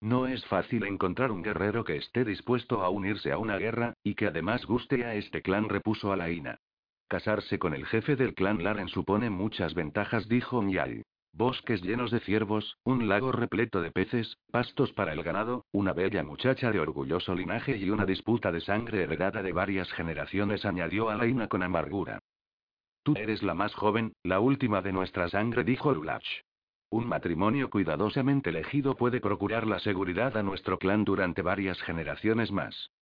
No es fácil encontrar un guerrero que esté dispuesto a unirse a una guerra, y que además guste a este clan, repuso Alaina. Casarse con el jefe del clan Laren supone muchas ventajas, dijo Mial. Bosques llenos de ciervos, un lago repleto de peces, pastos para el ganado, una bella muchacha de orgulloso linaje y una disputa de sangre heredada de varias generaciones, añadió Alaina con amargura. Tú eres la más joven, la última de nuestra sangre, dijo Lulach. Un matrimonio cuidadosamente elegido puede procurar la seguridad a nuestro clan durante varias generaciones más.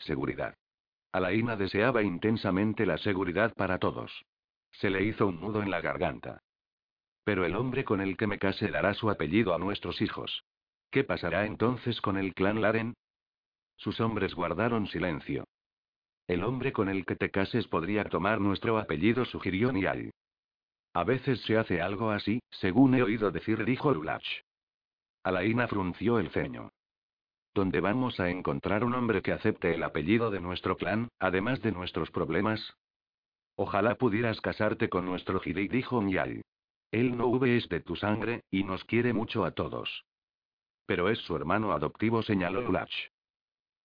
Seguridad. Alaina deseaba intensamente la seguridad para todos. Se le hizo un nudo en la garganta. Pero el hombre con el que me case dará su apellido a nuestros hijos. ¿Qué pasará entonces con el clan Laren? Sus hombres guardaron silencio. El hombre con el que te cases podría tomar nuestro apellido, sugirió Nial. A veces se hace algo así, según he oído decir, dijo Lulach. Alaina frunció el ceño. ¿Dónde vamos a encontrar un hombre que acepte el apellido de nuestro clan, además de nuestros problemas? Ojalá pudieras casarte con nuestro Hidei, dijo Nial. Él no es de tu sangre, y nos quiere mucho a todos. Pero es su hermano adoptivo, señaló Lulach.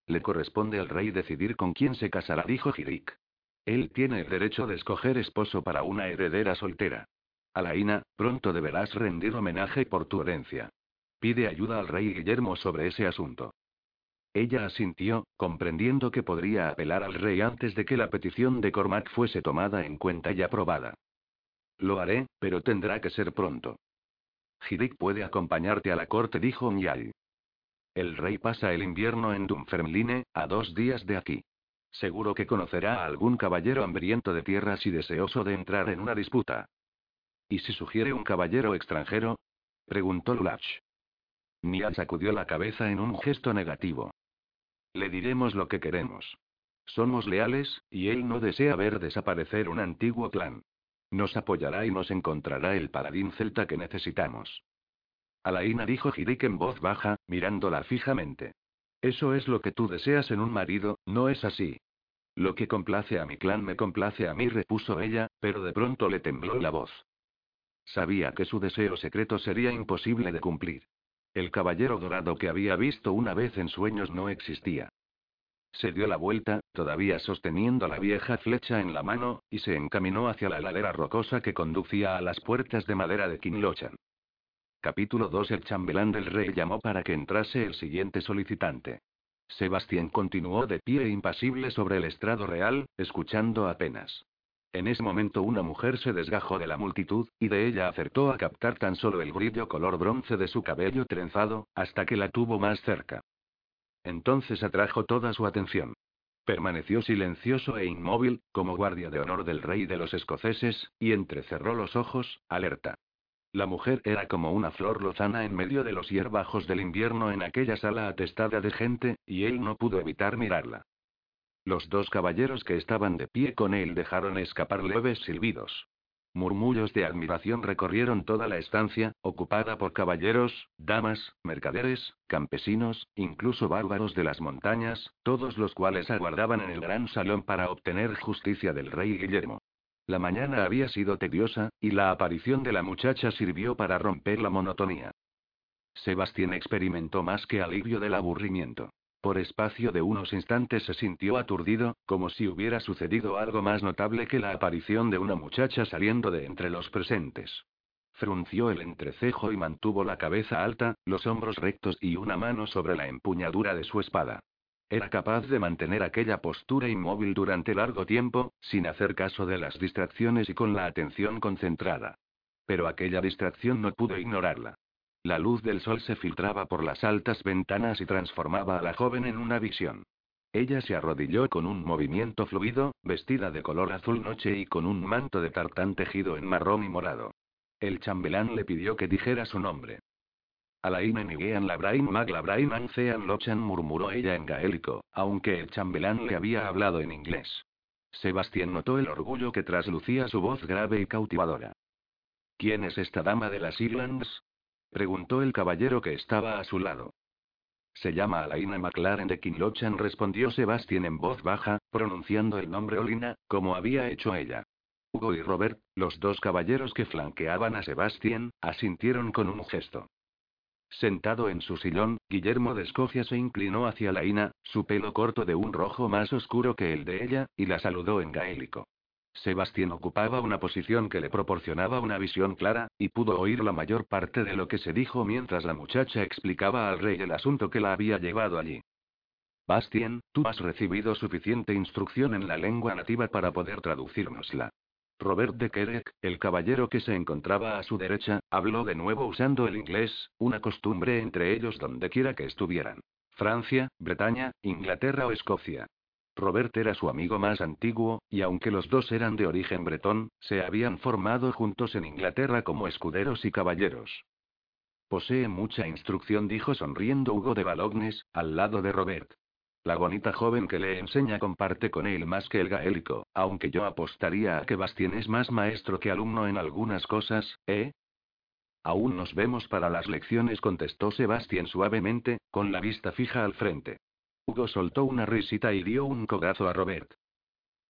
Le corresponde al rey decidir con quién se casará, dijo Hirik. Él tiene el derecho de escoger esposo para una heredera soltera. Alaina, pronto deberás rendir homenaje por tu herencia. pide ayuda al rey Guillermo sobre ese asunto. Ella asintió, comprendiendo que podría apelar al rey antes de que la petición de Cormac fuese tomada en cuenta y aprobada. Lo haré, pero tendrá que ser pronto. Hirik puede acompañarte a la corte, dijo Nyal. El rey pasa el invierno en Dunfermline, a dos días de aquí. Seguro que conocerá a algún caballero hambriento de tierras y deseoso de entrar en una disputa. ¿Y si sugiere un caballero extranjero? preguntó Lulach. Nial sacudió la cabeza en un gesto negativo. Le diremos lo que queremos. Somos leales, y él no desea ver desaparecer un antiguo clan. Nos apoyará y nos encontrará el paladín celta que necesitamos. Alaina dijo Hirik en voz baja, mirándola fijamente. Eso es lo que tú deseas en un marido, ¿no es así? Lo que complace a mi clan me complace a mí, repuso ella, pero de pronto le tembló la voz. Sabía que su deseo secreto sería imposible de cumplir. El caballero dorado que había visto una vez en sueños no existía. Se dio la vuelta, todavía sosteniendo la vieja flecha en la mano, y se encaminó hacia la ladera rocosa que conducía a las puertas de madera de Kinlochan. Capítulo 2 El chambelán del rey llamó para que entrase el siguiente solicitante. Sebastián continuó de pie impasible sobre el estrado real, escuchando apenas. En ese momento una mujer se desgajó de la multitud, y de ella acertó a captar tan solo el brillo color bronce de su cabello trenzado, hasta que la tuvo más cerca. Entonces atrajo toda su atención. Permaneció silencioso e inmóvil, como guardia de honor del rey de los escoceses, y entrecerró los ojos, alerta. La mujer era como una flor lozana en medio de los hierbajos del invierno en aquella sala atestada de gente, y él no pudo evitar mirarla. Los dos caballeros que estaban de pie con él dejaron escapar leves silbidos. Murmullos de admiración recorrieron toda la estancia, ocupada por caballeros, damas, mercaderes, campesinos, incluso bárbaros de las montañas, todos los cuales aguardaban en el gran salón para obtener justicia del rey Guillermo. La mañana había sido tediosa, y la aparición de la muchacha sirvió para romper la monotonía. Sebastián experimentó más que alivio del aburrimiento. Por espacio de unos instantes se sintió aturdido, como si hubiera sucedido algo más notable que la aparición de una muchacha saliendo de entre los presentes. Frunció el entrecejo y mantuvo la cabeza alta, los hombros rectos y una mano sobre la empuñadura de su espada. Era capaz de mantener aquella postura inmóvil durante largo tiempo, sin hacer caso de las distracciones y con la atención concentrada. Pero aquella distracción no pudo ignorarla. La luz del sol se filtraba por las altas ventanas y transformaba a la joven en una visión. Ella se arrodilló con un movimiento fluido, vestida de color azul noche y con un manto de tartán tejido en marrón y morado. El chambelán le pidió que dijera su nombre. Alain Enigean Labrain Mag Labrain Ancean Lochan murmuró ella en gaélico, aunque el chambelán le había hablado en inglés. Sebastián notó el orgullo que traslucía su voz grave y cautivadora. ¿Quién es esta dama de las Islands? Preguntó el caballero que estaba a su lado. Se llama Alaina McLaren de Kinlochan, respondió Sebastián en voz baja, pronunciando el nombre Olina, como había hecho ella. Hugo y Robert, los dos caballeros que flanqueaban a Sebastián, asintieron con un gesto. Sentado en su sillón, Guillermo de Escocia se inclinó hacia Laina, su pelo corto de un rojo más oscuro que el de ella, y la saludó en gaélico. Sebastián ocupaba una posición que le proporcionaba una visión clara, y pudo oír la mayor parte de lo que se dijo mientras la muchacha explicaba al rey el asunto que la había llevado allí. Bastien, tú has recibido suficiente instrucción en la lengua nativa para poder traducírnosla. Robert de Kerek, el caballero que se encontraba a su derecha, habló de nuevo usando el inglés, una costumbre entre ellos dondequiera que estuvieran. Francia, Bretaña, Inglaterra o Escocia. Robert era su amigo más antiguo, y aunque los dos eran de origen bretón, se habían formado juntos en Inglaterra como escuderos y caballeros. Posee mucha instrucción, dijo sonriendo Hugo de Balognes, al lado de Robert. La bonita joven que le enseña comparte con él más que el gaélico, aunque yo apostaría a que Bastien es más maestro que alumno en algunas cosas, ¿eh? Aún nos vemos para las lecciones, contestó Sebastián suavemente, con la vista fija al frente. Hugo soltó una risita y dio un cogazo a Robert.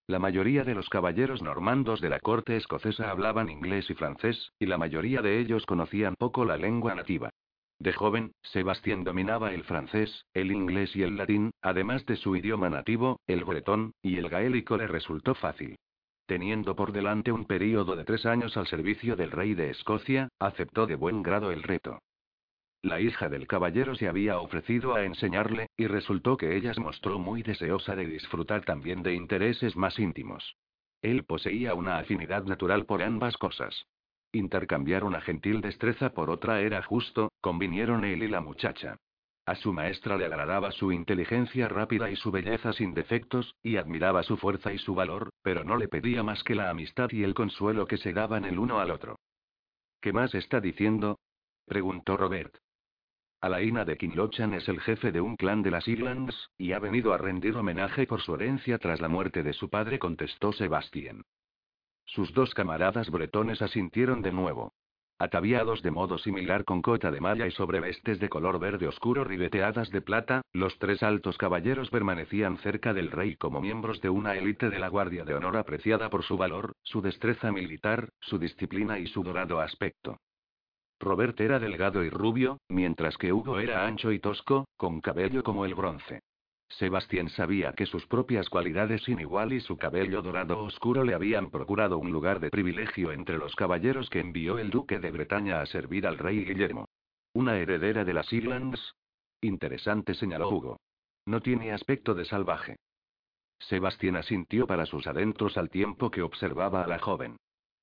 La mayoría de los caballeros normandos de la corte escocesa hablaban inglés y francés, y la mayoría de ellos conocían poco la lengua nativa. De joven, Sebastián dominaba el francés, el inglés y el latín, además de su idioma nativo, el bretón, y el gaélico le resultó fácil. Teniendo por delante un período de tres años al servicio del rey de Escocia, aceptó de buen grado el reto. La hija del caballero se había ofrecido a enseñarle, y resultó que ella se mostró muy deseosa de disfrutar también de intereses más íntimos. Él poseía una afinidad natural por ambas cosas. Intercambiar una gentil destreza por otra era justo, convinieron él y la muchacha. A su maestra le agradaba su inteligencia rápida y su belleza sin defectos, y admiraba su fuerza y su valor, pero no le pedía más que la amistad y el consuelo que se daban el uno al otro. ¿Qué más está diciendo? preguntó Robert. Alaina de Kinlochan es el jefe de un clan de las Islands, y ha venido a rendir homenaje por su herencia tras la muerte de su padre, contestó Sebastián. Sus dos camaradas bretones asintieron de nuevo. Ataviados de modo similar con cota de malla y sobrevestes de color verde oscuro ribeteadas de plata, los tres altos caballeros permanecían cerca del rey como miembros de una élite de la Guardia de Honor apreciada por su valor, su destreza militar, su disciplina y su dorado aspecto. Robert era delgado y rubio, mientras que Hugo era ancho y tosco, con cabello como el bronce. Sebastián sabía que sus propias cualidades sin igual y su cabello dorado oscuro le habían procurado un lugar de privilegio entre los caballeros que envió el duque de Bretaña a servir al rey Guillermo. ¿Una heredera de las Islands? Interesante, señaló Hugo. No tiene aspecto de salvaje. Sebastián asintió para sus adentros al tiempo que observaba a la joven.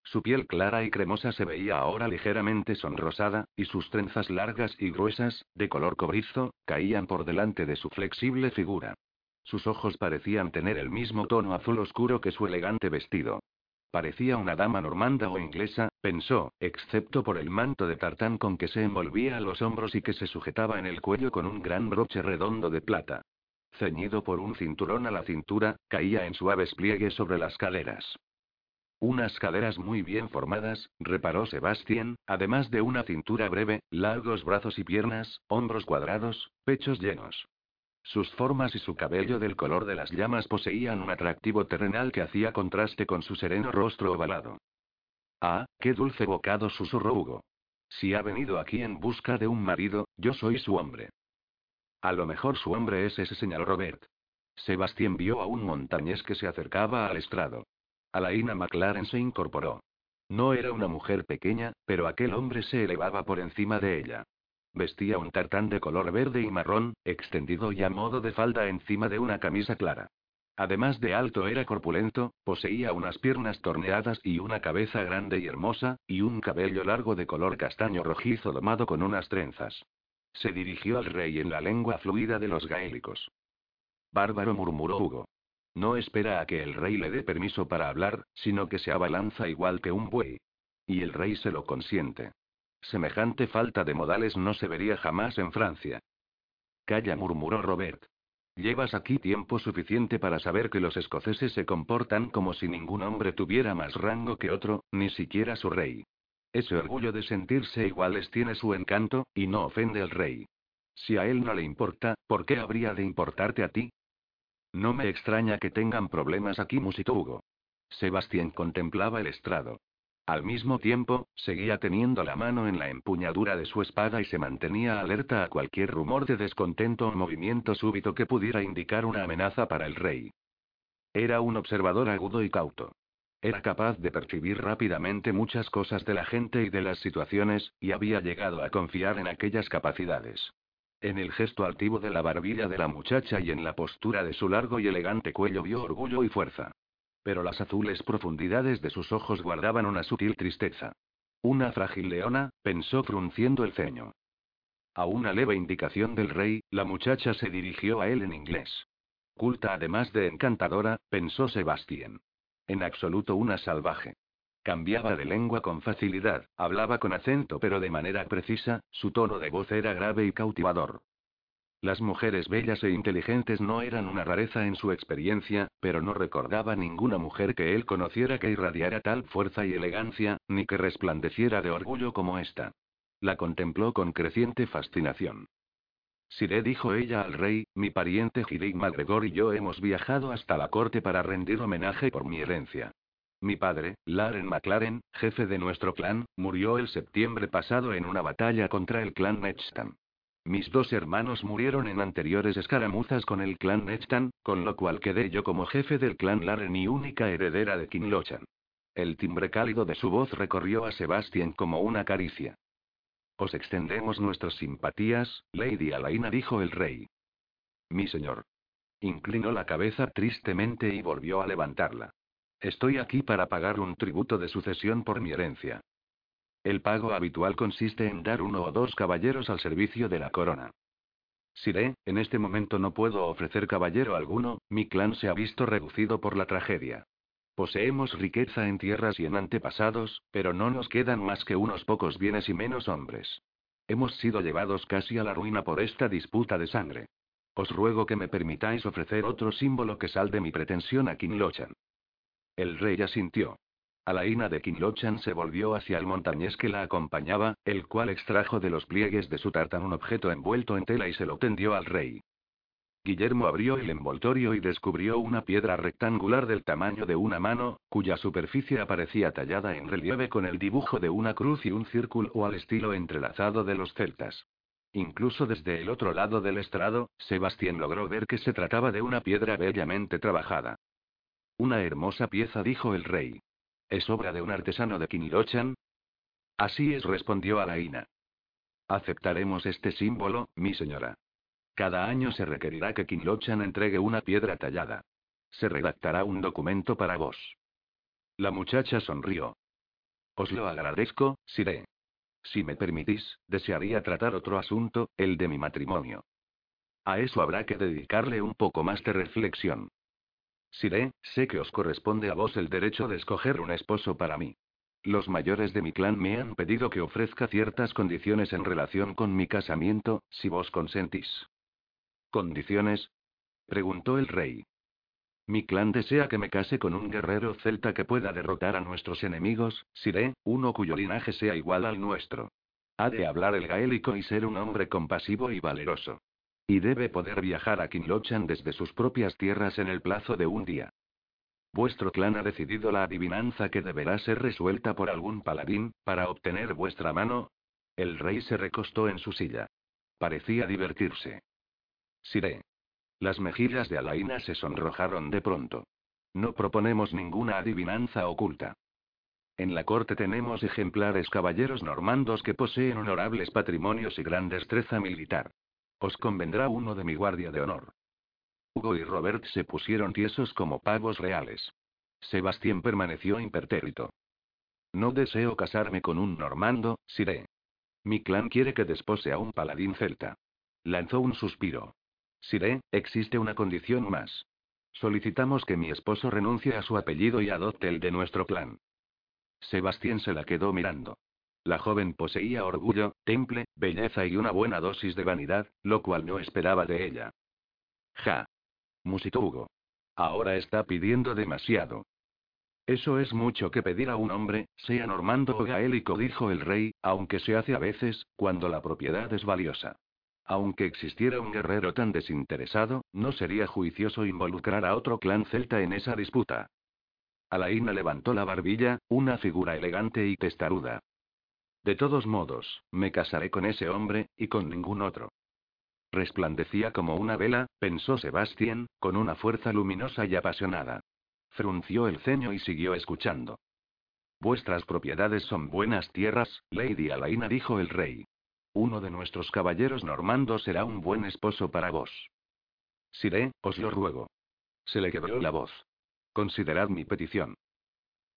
Su piel clara y cremosa se veía ahora ligeramente sonrosada, y sus trenzas largas y gruesas, de color cobrizo, caían por delante de su flexible figura. Sus ojos parecían tener el mismo tono azul oscuro que su elegante vestido. Parecía una dama normanda o inglesa, pensó, excepto por el manto de tartán con que se envolvía a los hombros y que se sujetaba en el cuello con un gran broche redondo de plata. Ceñido por un cinturón a la cintura, caía en suaves pliegues sobre las caderas. Unas caderas muy bien formadas, reparó Sebastián, además de una cintura breve, largos brazos y piernas, hombros cuadrados, pechos llenos. Sus formas y su cabello del color de las llamas poseían un atractivo terrenal que hacía contraste con su sereno rostro ovalado. Ah, qué dulce bocado susurró Hugo. Si ha venido aquí en busca de un marido, yo soy su hombre. A lo mejor su hombre es ese, señor Robert. Sebastián vio a un montañés que se acercaba al estrado. Alaina McLaren se incorporó. No era una mujer pequeña, pero aquel hombre se elevaba por encima de ella. Vestía un tartán de color verde y marrón, extendido y a modo de falda encima de una camisa clara. Además de alto era corpulento, poseía unas piernas torneadas y una cabeza grande y hermosa, y un cabello largo de color castaño rojizo domado con unas trenzas. Se dirigió al rey en la lengua fluida de los gaélicos. Bárbaro murmuró Hugo. No espera a que el rey le dé permiso para hablar, sino que se abalanza igual que un buey. Y el rey se lo consiente. Semejante falta de modales no se vería jamás en Francia. Calla, murmuró Robert. Llevas aquí tiempo suficiente para saber que los escoceses se comportan como si ningún hombre tuviera más rango que otro, ni siquiera su rey. Ese orgullo de sentirse iguales tiene su encanto, y no ofende al rey. Si a él no le importa, ¿por qué habría de importarte a ti? No me extraña que tengan problemas aquí, musitó. Sebastián contemplaba el estrado. Al mismo tiempo, seguía teniendo la mano en la empuñadura de su espada y se mantenía alerta a cualquier rumor de descontento o movimiento súbito que pudiera indicar una amenaza para el rey. Era un observador agudo y cauto. Era capaz de percibir rápidamente muchas cosas de la gente y de las situaciones, y había llegado a confiar en aquellas capacidades. En el gesto altivo de la barbilla de la muchacha y en la postura de su largo y elegante cuello vio orgullo y fuerza. Pero las azules profundidades de sus ojos guardaban una sutil tristeza. Una frágil leona, pensó frunciendo el ceño. A una leve indicación del rey, la muchacha se dirigió a él en inglés. Culta además de encantadora, pensó Sebastián. En absoluto una salvaje. Cambiaba de lengua con facilidad, hablaba con acento pero de manera precisa, su tono de voz era grave y cautivador. Las mujeres bellas e inteligentes no eran una rareza en su experiencia, pero no recordaba ninguna mujer que él conociera que irradiara tal fuerza y elegancia, ni que resplandeciera de orgullo como esta. La contempló con creciente fascinación. Siré dijo ella al rey, mi pariente Gidig MacGregor y yo hemos viajado hasta la corte para rendir homenaje por mi herencia. Mi padre, Laren McLaren, jefe de nuestro clan, murió el septiembre pasado en una batalla contra el clan Nechtan. Mis dos hermanos murieron en anteriores escaramuzas con el clan Nechtan, con lo cual quedé yo como jefe del clan Laren y única heredera de Kinlochan. El timbre cálido de su voz recorrió a Sebastián como una caricia. Os extendemos nuestras simpatías, Lady Alaina, dijo el rey. Mi señor. Inclinó la cabeza tristemente y volvió a levantarla. Estoy aquí para pagar un tributo de sucesión por mi herencia. El pago habitual consiste en dar uno o dos caballeros al servicio de la corona. Siré, en este momento no puedo ofrecer caballero alguno, mi clan se ha visto reducido por la tragedia. Poseemos riqueza en tierras y en antepasados, pero no nos quedan más que unos pocos bienes y menos hombres. Hemos sido llevados casi a la ruina por esta disputa de sangre. Os ruego que me permitáis ofrecer otro símbolo que salde mi pretensión a Kinlochan. El rey asintió. Alaina de Kinlochan se volvió hacia el montañés que la acompañaba, el cual extrajo de los pliegues de su tartán un objeto envuelto en tela y se lo tendió al rey. Guillermo abrió el envoltorio y descubrió una piedra rectangular del tamaño de una mano, cuya superficie aparecía tallada en relieve con el dibujo de una cruz y un círculo o al estilo entrelazado de los celtas. Incluso desde el otro lado del estrado, Sebastián logró ver que se trataba de una piedra bellamente trabajada. Una hermosa pieza, dijo el rey. ¿Es obra de un artesano de Kinilochan? Así es, respondió Alaina. Aceptaremos este símbolo, mi señora. Cada año se requerirá que Kinlochan entregue una piedra tallada. Se redactará un documento para vos. La muchacha sonrió. Os lo agradezco, Siré. Si me permitís, desearía tratar otro asunto, el de mi matrimonio. A eso habrá que dedicarle un poco más de reflexión. Siré, sé que os corresponde a vos el derecho de escoger un esposo para mí. Los mayores de mi clan me han pedido que ofrezca ciertas condiciones en relación con mi casamiento, si vos consentís. ¿Condiciones? preguntó el rey. Mi clan desea que me case con un guerrero celta que pueda derrotar a nuestros enemigos, Siré, uno cuyo linaje sea igual al nuestro. Ha de hablar el gaélico y ser un hombre compasivo y valeroso. Y debe poder viajar a Kinlochan desde sus propias tierras en el plazo de un día. Vuestro clan ha decidido la adivinanza que deberá ser resuelta por algún paladín, para obtener vuestra mano. El rey se recostó en su silla. Parecía divertirse. Siré. Las mejillas de Alaina se sonrojaron de pronto. No proponemos ninguna adivinanza oculta. En la corte tenemos ejemplares caballeros normandos que poseen honorables patrimonios y gran destreza militar. Os convendrá uno de mi guardia de honor. Hugo y Robert se pusieron tiesos como pavos reales. Sebastián permaneció impertérrito. No deseo casarme con un normando, Siré. Mi clan quiere que despose a un paladín celta. Lanzó un suspiro. Siré, existe una condición más. Solicitamos que mi esposo renuncie a su apellido y adopte el de nuestro clan. Sebastián se la quedó mirando. La joven poseía orgullo, temple, belleza y una buena dosis de vanidad, lo cual no esperaba de ella. Ja. Musitó Hugo. Ahora está pidiendo demasiado. Eso es mucho que pedir a un hombre, sea normando o gaélico, dijo el rey, aunque se hace a veces, cuando la propiedad es valiosa. Aunque existiera un guerrero tan desinteresado, no sería juicioso involucrar a otro clan celta en esa disputa. Alaina levantó la barbilla, una figura elegante y testaruda. De todos modos, me casaré con ese hombre, y con ningún otro. Resplandecía como una vela, pensó Sebastián, con una fuerza luminosa y apasionada. Frunció el ceño y siguió escuchando. Vuestras propiedades son buenas tierras, Lady Alaina dijo el rey. Uno de nuestros caballeros normandos será un buen esposo para vos. Siré, os lo ruego. Se le quebró la voz. Considerad mi petición.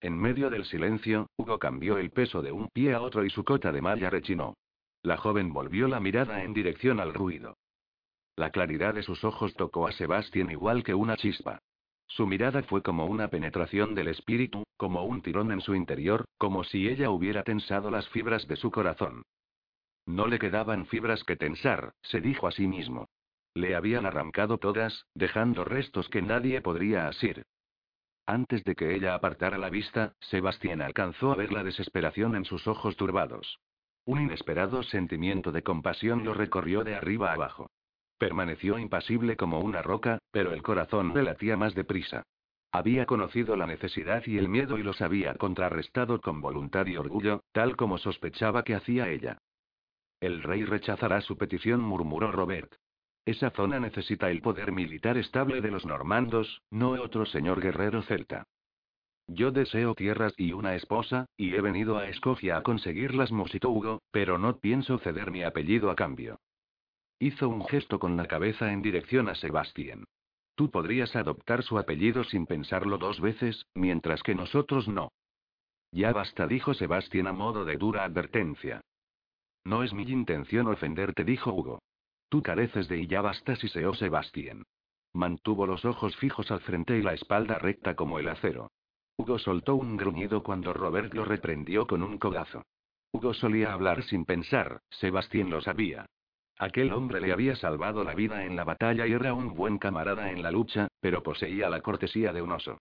En medio del silencio, Hugo cambió el peso de un pie a otro y su cota de malla rechinó. La joven volvió la mirada en dirección al ruido. La claridad de sus ojos tocó a Sebastián igual que una chispa. Su mirada fue como una penetración del espíritu, como un tirón en su interior, como si ella hubiera tensado las fibras de su corazón. No le quedaban fibras que tensar, se dijo a sí mismo. Le habían arrancado todas, dejando restos que nadie podría asir. Antes de que ella apartara la vista, Sebastián alcanzó a ver la desesperación en sus ojos turbados. Un inesperado sentimiento de compasión lo recorrió de arriba abajo. Permaneció impasible como una roca, pero el corazón le latía más deprisa. Había conocido la necesidad y el miedo y los había contrarrestado con voluntad y orgullo, tal como sospechaba que hacía ella. El rey rechazará su petición, murmuró Robert. Esa zona necesita el poder militar estable de los normandos, no otro señor guerrero celta. yo deseo tierras y una esposa, y he venido a Escocia a conseguirlas, musitó Hugo, pero no pienso ceder mi apellido a cambio. Hizo un gesto con la cabeza en dirección a Sebastián. Tú podrías adoptar su apellido sin pensarlo dos veces, mientras que nosotros no. Ya basta, dijo Sebastián a modo de dura advertencia. No es mi intención ofenderte, dijo Hugo. Tú careces de y ya basta, siseó Sebastián. Mantuvo los ojos fijos al frente y la espalda recta como el acero. Hugo soltó un gruñido cuando Robert lo reprendió con un codazo. Hugo solía hablar sin pensar, Sebastián lo sabía. Aquel hombre le había salvado la vida en la batalla y era un buen camarada en la lucha, pero poseía la cortesía de un oso.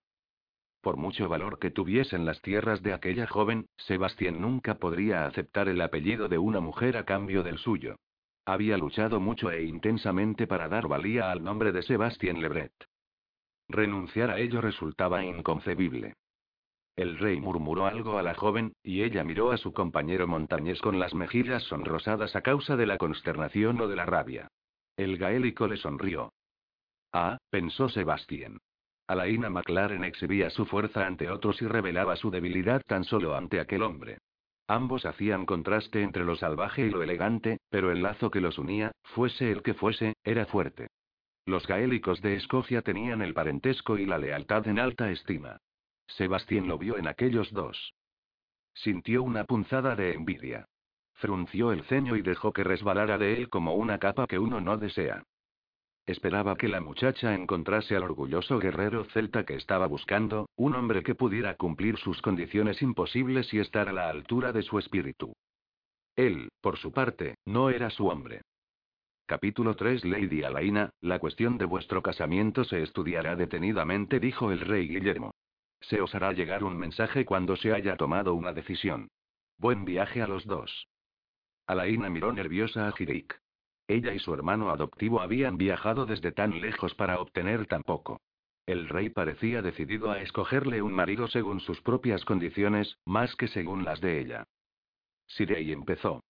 Por mucho valor que tuviesen las tierras de aquella joven, Sebastián nunca podría aceptar el apellido de una mujer a cambio del suyo. Había luchado mucho e intensamente para dar valía al nombre de Sebastián Lebret. Renunciar a ello resultaba inconcebible. El rey murmuró algo a la joven, y ella miró a su compañero montañés con las mejillas sonrosadas a causa de la consternación o de la rabia. El gaélico le sonrió. Ah, pensó Sebastián. Alaina McLaren exhibía su fuerza ante otros y revelaba su debilidad tan solo ante aquel hombre. Ambos hacían contraste entre lo salvaje y lo elegante, pero el lazo que los unía, fuese el que fuese, era fuerte. Los gaélicos de Escocia tenían el parentesco y la lealtad en alta estima. Sebastián lo vio en aquellos dos. Sintió una punzada de envidia. Frunció el ceño y dejó que resbalara de él como una capa que uno no desea. Esperaba que la muchacha encontrase al orgulloso guerrero celta que estaba buscando, un hombre que pudiera cumplir sus condiciones imposibles y estar a la altura de su espíritu. Él, por su parte, no era su hombre. Capítulo 3 Lady Alaina, la cuestión de vuestro casamiento se estudiará detenidamente, dijo el rey Guillermo. Se os hará llegar un mensaje cuando se haya tomado una decisión. Buen viaje a los dos. Alaina miró nerviosa a Girik. Ella y su hermano adoptivo habían viajado desde tan lejos para obtener tan poco. El rey parecía decidido a escogerle un marido según sus propias condiciones, más que según las de ella. Sirei empezó.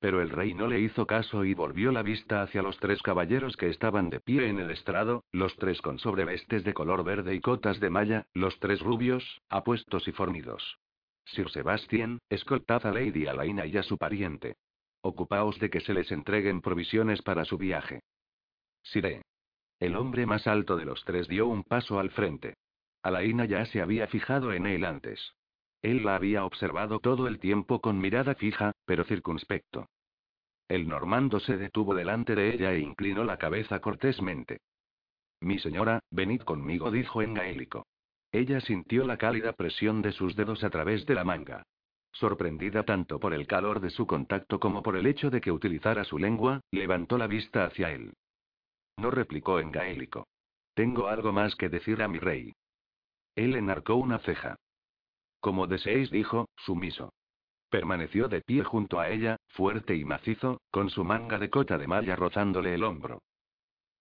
Pero el rey no le hizo caso y volvió la vista hacia los tres caballeros que estaban de pie en el estrado, los tres con sobrevestes de color verde y cotas de malla, los tres rubios, apuestos y fornidos. Sir Sebastián, escoltad a Lady Alaina y a su pariente. Ocupaos de que se les entreguen provisiones para su viaje. Siré. El hombre más alto de los tres dio un paso al frente. Alaina ya se había fijado en él antes. Él la había observado todo el tiempo con mirada fija, pero circunspecto. El normando se detuvo delante de ella e inclinó la cabeza cortésmente. Mi señora, venid conmigo, dijo en gaélico. Ella sintió la cálida presión de sus dedos a través de la manga. Sorprendida tanto por el calor de su contacto como por el hecho de que utilizara su lengua, levantó la vista hacia él. No replicó en gaélico. Tengo algo más que decir a mi rey. Él enarcó una ceja. Como deseéis, dijo, sumiso. Permaneció de pie junto a ella, fuerte y macizo, con su manga de cota de malla rozándole el hombro.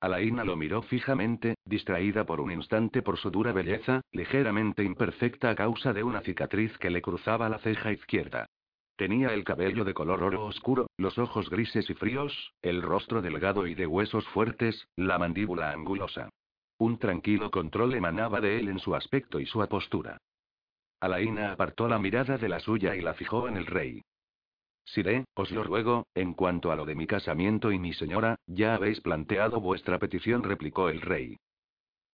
Alaina lo miró fijamente, distraída por un instante por su dura belleza, ligeramente imperfecta a causa de una cicatriz que le cruzaba la ceja izquierda. Tenía el cabello de color oro oscuro, los ojos grises y fríos, el rostro delgado y de huesos fuertes, la mandíbula angulosa. Un tranquilo control emanaba de él en su aspecto y su apostura. Alaina apartó la mirada de la suya y la fijó en el rey. Siré, os lo ruego, en cuanto a lo de mi casamiento y mi señora, ya habéis planteado vuestra petición, replicó el rey.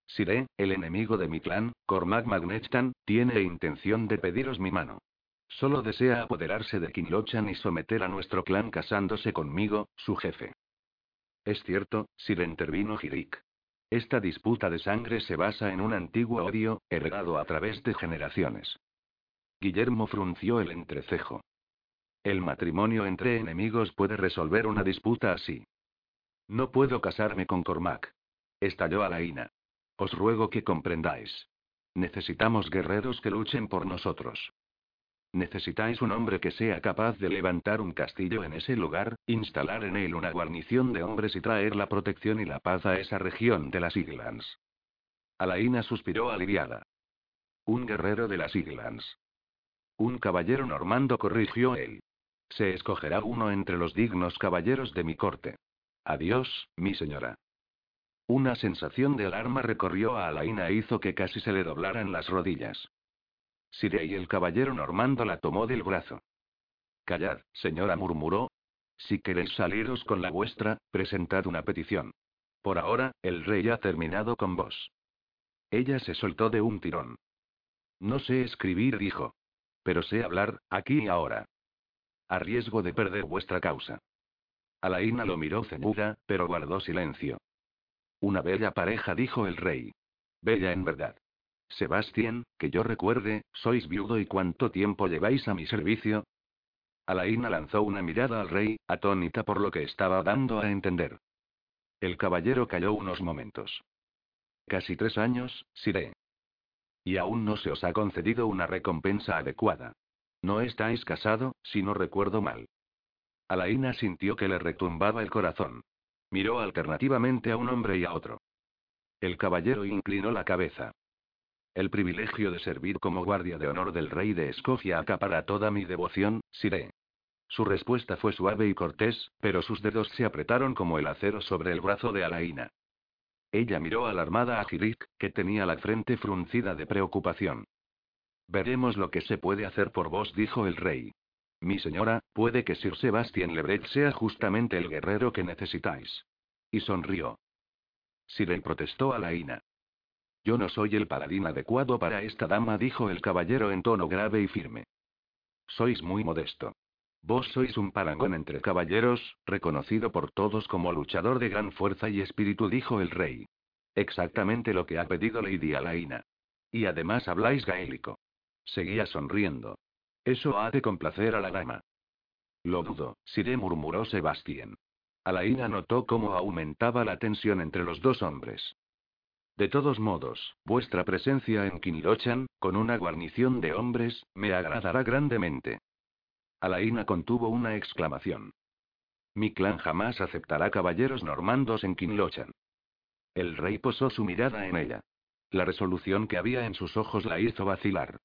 Siré, el enemigo de mi clan, Cormac Magnechtan, tiene intención de pediros mi mano. Solo desea apoderarse de Kinlochan y someter a nuestro clan casándose conmigo, su jefe. Es cierto, Sir intervino Hirik. Esta disputa de sangre se basa en un antiguo odio, heredado a través de generaciones. Guillermo frunció el entrecejo. El matrimonio entre enemigos puede resolver una disputa así. No puedo casarme con Cormac. Estalló Alaina. Os ruego que comprendáis. Necesitamos guerreros que luchen por nosotros. Necesitáis un hombre que sea capaz de levantar un castillo en ese lugar, instalar en él una guarnición de hombres y traer la protección y la paz a esa región de las Islands. Alaina suspiró aliviada. Un guerrero de las Islands. Un caballero normando corrigió él. Se escogerá uno entre los dignos caballeros de mi corte. Adiós, mi señora. Una sensación de alarma recorrió a Alaina e hizo que casi se le doblaran las rodillas. Sire y el caballero normando la tomó del brazo. Callad, señora murmuró. Si queréis saliros con la vuestra, presentad una petición. Por ahora, el rey ha terminado con vos. Ella se soltó de un tirón. No sé escribir, dijo. Pero sé hablar, aquí y ahora. A riesgo de perder vuestra causa. Alaina lo miró ceñuda, pero guardó silencio. Una bella pareja, dijo el rey. Bella en verdad. Sebastián, que yo recuerde, sois viudo y cuánto tiempo lleváis a mi servicio. Alaina lanzó una mirada al rey, atónita por lo que estaba dando a entender. El caballero calló unos momentos. Casi tres años, Siré. Y aún no se os ha concedido una recompensa adecuada. No estáis casado, si no recuerdo mal. Alaina sintió que le retumbaba el corazón. Miró alternativamente a un hombre y a otro. El caballero inclinó la cabeza. El privilegio de servir como guardia de honor del rey de Escocia acapara toda mi devoción, Siré. Su respuesta fue suave y cortés, pero sus dedos se apretaron como el acero sobre el brazo de Alaina. Ella miró alarmada a Girik, que tenía la frente fruncida de preocupación. Veremos lo que se puede hacer por vos, dijo el rey. Mi señora, puede que Sir Sebastian Lebret sea justamente el guerrero que necesitáis. Y sonrió. Sirel protestó a Laina. Yo no soy el paladín adecuado para esta dama, dijo el caballero en tono grave y firme. Sois muy modesto. Vos sois un parangón entre caballeros, reconocido por todos como luchador de gran fuerza y espíritu, dijo el rey. Exactamente lo que ha pedido Lady Alaina. Y además habláis gaélico. Seguía sonriendo. Eso ha de complacer a la dama. Lo dudo, Siré murmuró Sebastián. Alaina notó cómo aumentaba la tensión entre los dos hombres. De todos modos, vuestra presencia en Kinilochan, con una guarnición de hombres, me agradará grandemente. Alaina contuvo una exclamación. Mi clan jamás aceptará caballeros normandos en Kinlochan. El rey posó su mirada en ella. La resolución que había en sus ojos la hizo vacilar.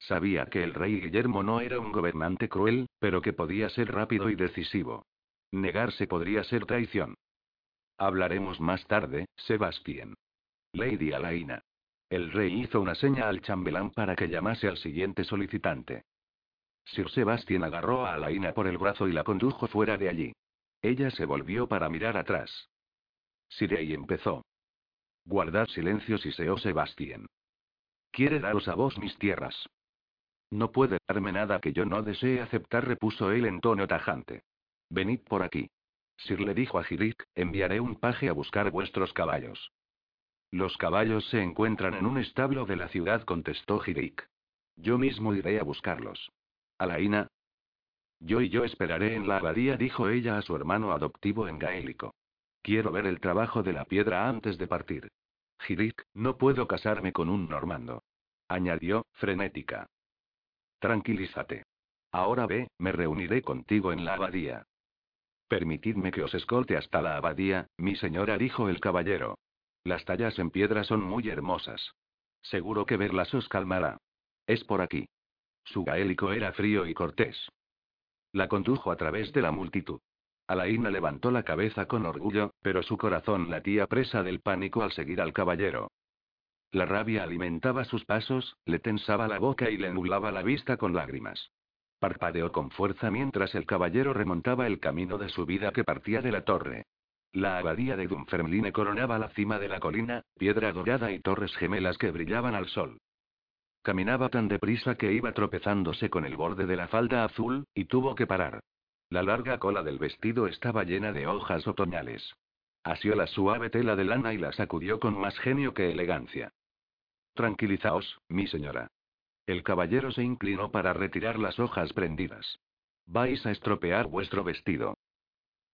Sabía que el rey Guillermo no era un gobernante cruel, pero que podía ser rápido y decisivo. Negarse podría ser traición. Hablaremos más tarde, Sebastián. Lady Alaina. El rey hizo una seña al chambelán para que llamase al siguiente solicitante. Sir Sebastian agarró a Alaina por el brazo y la condujo fuera de allí. Ella se volvió para mirar atrás. Sirey empezó. Guardad silencio, siseó Sebastián. Quiere daros a vos mis tierras. No puede darme nada que yo no desee aceptar, repuso él en tono tajante. Venid por aquí. Sir le dijo a Girik, enviaré un paje a buscar vuestros caballos. Los caballos se encuentran en un establo de la ciudad, contestó Girik. Yo mismo iré a buscarlos. Alaina. Yo y yo esperaré en la abadía, dijo ella a su hermano adoptivo en gaélico. Quiero ver el trabajo de la piedra antes de partir. Girik, no puedo casarme con un normando. Añadió, frenética. Tranquilízate. Ahora ve, me reuniré contigo en la abadía. Permitidme que os escolte hasta la abadía, mi señora, dijo el caballero. Las tallas en piedra son muy hermosas. Seguro que verlas os calmará. Es por aquí. Su gaélico era frío y cortés. La condujo a través de la multitud. Alaina levantó la cabeza con orgullo, pero su corazón latía presa del pánico al seguir al caballero. La rabia alimentaba sus pasos, le tensaba la boca y le nublaba la vista con lágrimas. Parpadeó con fuerza mientras el caballero remontaba el camino de su vida que partía de la torre. La abadía de Dunfermline coronaba la cima de la colina, piedra dorada y torres gemelas que brillaban al sol. Caminaba tan deprisa que iba tropezándose con el borde de la falda azul, y tuvo que parar. La larga cola del vestido estaba llena de hojas otoñales. Asió la suave tela de lana y la sacudió con más genio que elegancia. Tranquilizaos, mi señora. El caballero se inclinó para retirar las hojas prendidas. Vais a estropear vuestro vestido.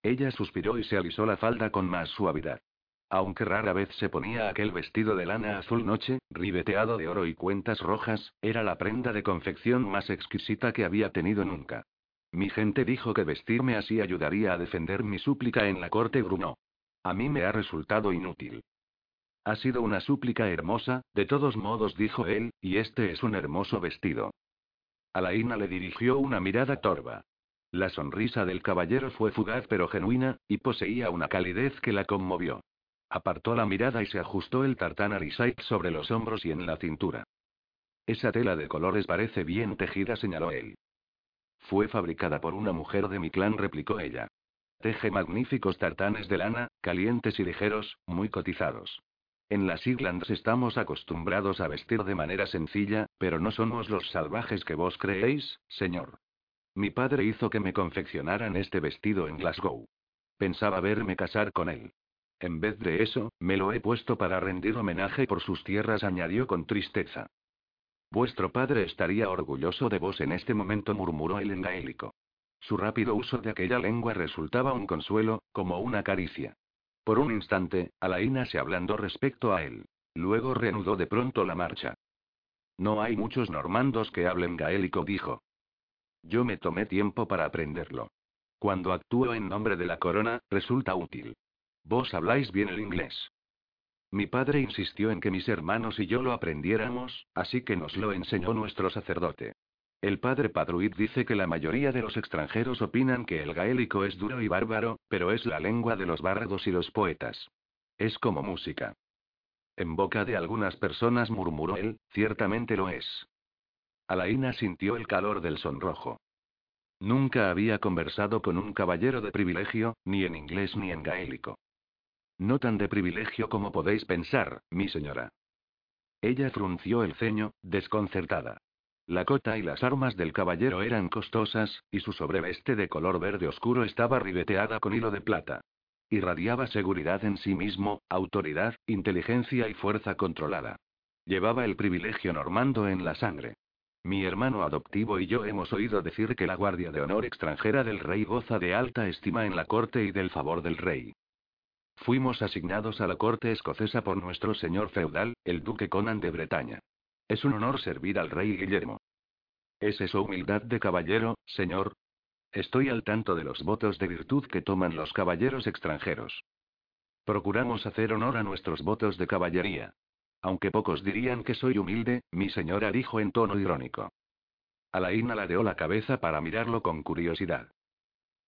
Ella suspiró y se alisó la falda con más suavidad. Aunque rara vez se ponía aquel vestido de lana azul noche, ribeteado de oro y cuentas rojas, era la prenda de confección más exquisita que había tenido nunca. Mi gente dijo que vestirme así ayudaría a defender mi súplica en la corte Bruno. A mí me ha resultado inútil. Ha sido una súplica hermosa, de todos modos dijo él, y este es un hermoso vestido. Alaina le dirigió una mirada torva. La sonrisa del caballero fue fugaz pero genuina, y poseía una calidez que la conmovió. Apartó la mirada y se ajustó el tartán Arisait sobre los hombros y en la cintura. Esa tela de colores parece bien tejida, señaló él. Fue fabricada por una mujer de mi clan, replicó ella. Teje magníficos tartanes de lana, calientes y ligeros, muy cotizados. En las Islands estamos acostumbrados a vestir de manera sencilla, pero no somos los salvajes que vos creéis, señor. Mi padre hizo que me confeccionaran este vestido en Glasgow. Pensaba verme casar con él. En vez de eso, me lo he puesto para rendir homenaje por sus tierras, añadió con tristeza. Vuestro padre estaría orgulloso de vos en este momento, murmuró él en gaélico. Su rápido uso de aquella lengua resultaba un consuelo, como una caricia. Por un instante, Alaina se ablandó respecto a él. Luego reanudó de pronto la marcha. No hay muchos normandos que hablen gaélico, dijo. Yo me tomé tiempo para aprenderlo. Cuando actúo en nombre de la corona, resulta útil. Vos habláis bien el inglés. Mi padre insistió en que mis hermanos y yo lo aprendiéramos, así que nos lo enseñó nuestro sacerdote. El padre Padruit dice que la mayoría de los extranjeros opinan que el gaélico es duro y bárbaro, pero es la lengua de los bárbaros y los poetas. Es como música. En boca de algunas personas murmuró él, ciertamente lo es. Alaina sintió el calor del sonrojo. Nunca había conversado con un caballero de privilegio, ni en inglés ni en gaélico. No tan de privilegio como podéis pensar, mi señora. Ella frunció el ceño, desconcertada. La cota y las armas del caballero eran costosas, y su sobreveste de color verde oscuro estaba ribeteada con hilo de plata. Irradiaba seguridad en sí mismo, autoridad, inteligencia y fuerza controlada. Llevaba el privilegio normando en la sangre. Mi hermano adoptivo y yo hemos oído decir que la Guardia de Honor extranjera del rey goza de alta estima en la corte y del favor del rey. Fuimos asignados a la corte escocesa por nuestro señor feudal, el duque Conan de Bretaña. Es un honor servir al rey Guillermo. ¿Es eso humildad de caballero, señor? Estoy al tanto de los votos de virtud que toman los caballeros extranjeros. Procuramos hacer honor a nuestros votos de caballería. Aunque pocos dirían que soy humilde, mi señora dijo en tono irónico. Alain ladeó la cabeza para mirarlo con curiosidad.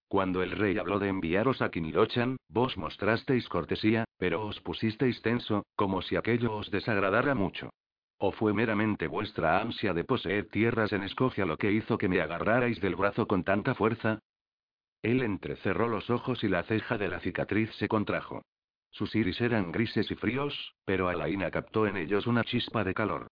Cuando el rey habló de enviaros a Kinilochan, vos mostrasteis cortesía, pero os pusisteis tenso, como si aquello os desagradara mucho. ¿O fue meramente vuestra ansia de poseer tierras en Escocia lo que hizo que me agarrarais del brazo con tanta fuerza? Él entrecerró los ojos y la ceja de la cicatriz se contrajo. Sus iris eran grises y fríos, pero Alaina captó en ellos una chispa de calor.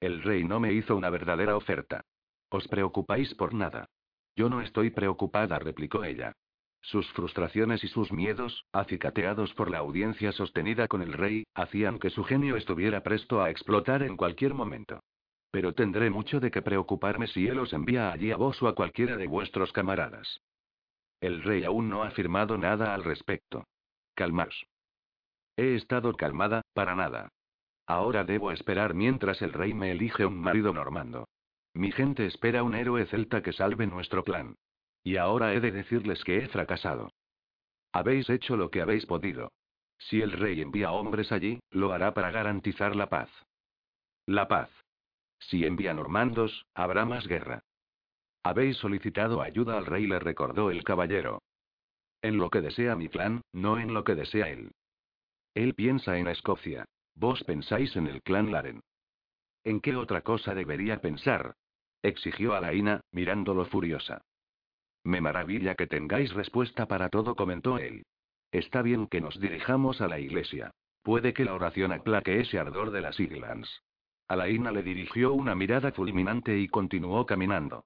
El rey no me hizo una verdadera oferta. Os preocupáis por nada. Yo no estoy preocupada, replicó ella. Sus frustraciones y sus miedos, acicateados por la audiencia sostenida con el rey, hacían que su genio estuviera presto a explotar en cualquier momento. Pero tendré mucho de qué preocuparme si él os envía allí a vos o a cualquiera de vuestros camaradas. El rey aún no ha afirmado nada al respecto. Calmaos. He estado calmada, para nada. Ahora debo esperar mientras el rey me elige un marido normando. Mi gente espera un héroe celta que salve nuestro plan. Y ahora he de decirles que he fracasado. Habéis hecho lo que habéis podido. Si el rey envía hombres allí, lo hará para garantizar la paz. La paz. Si envía normandos, habrá más guerra. Habéis solicitado ayuda al rey, le recordó el caballero. En lo que desea mi clan, no en lo que desea él. Él piensa en Escocia. Vos pensáis en el clan Laren. ¿En qué otra cosa debería pensar? exigió Alaina, mirándolo furiosa. Me maravilla que tengáis respuesta para todo, comentó él. Está bien que nos dirijamos a la iglesia. Puede que la oración aplaque ese ardor de las Islands. Alaina le dirigió una mirada fulminante y continuó caminando.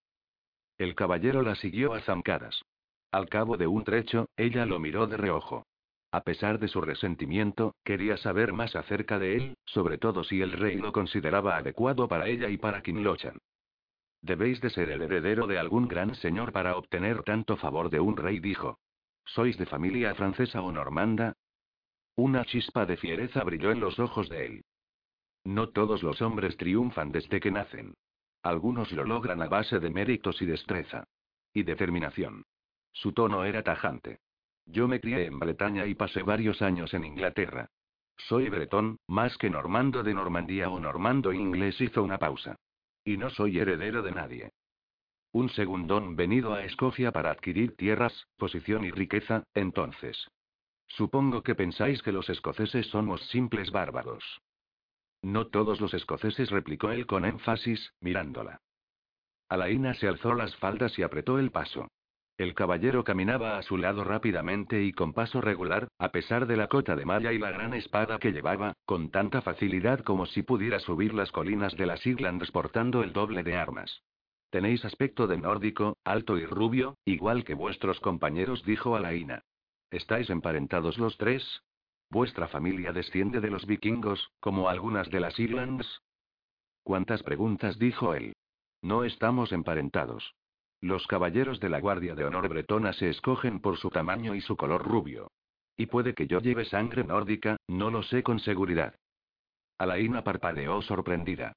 El caballero la siguió a zancadas. Al cabo de un trecho, ella lo miró de reojo. A pesar de su resentimiento, quería saber más acerca de él, sobre todo si el rey lo consideraba adecuado para ella y para Kinlochan. Debéis de ser el heredero de algún gran señor para obtener tanto favor de un rey, dijo. ¿Sois de familia francesa o normanda? Una chispa de fiereza brilló en los ojos de él. No todos los hombres triunfan desde que nacen. Algunos lo logran a base de méritos y destreza. Y determinación. Su tono era tajante. Yo me crié en Bretaña y pasé varios años en Inglaterra. Soy bretón, más que normando de Normandía o normando inglés hizo una pausa. Y no soy heredero de nadie. Un segundón venido a Escocia para adquirir tierras, posición y riqueza, entonces. Supongo que pensáis que los escoceses somos simples bárbaros. No todos los escoceses, replicó él con énfasis, mirándola. Alaina se alzó las faldas y apretó el paso. El caballero caminaba a su lado rápidamente y con paso regular, a pesar de la cota de malla y la gran espada que llevaba, con tanta facilidad como si pudiera subir las colinas de las Islands portando el doble de armas. Tenéis aspecto de nórdico, alto y rubio, igual que vuestros compañeros, dijo Alaina. ¿Estáis emparentados los tres? ¿Vuestra familia desciende de los vikingos, como algunas de las Islands? ¿Cuántas preguntas? dijo él. No estamos emparentados. Los caballeros de la Guardia de Honor Bretona se escogen por su tamaño y su color rubio. Y puede que yo lleve sangre nórdica, no lo sé con seguridad. Alaina parpadeó sorprendida.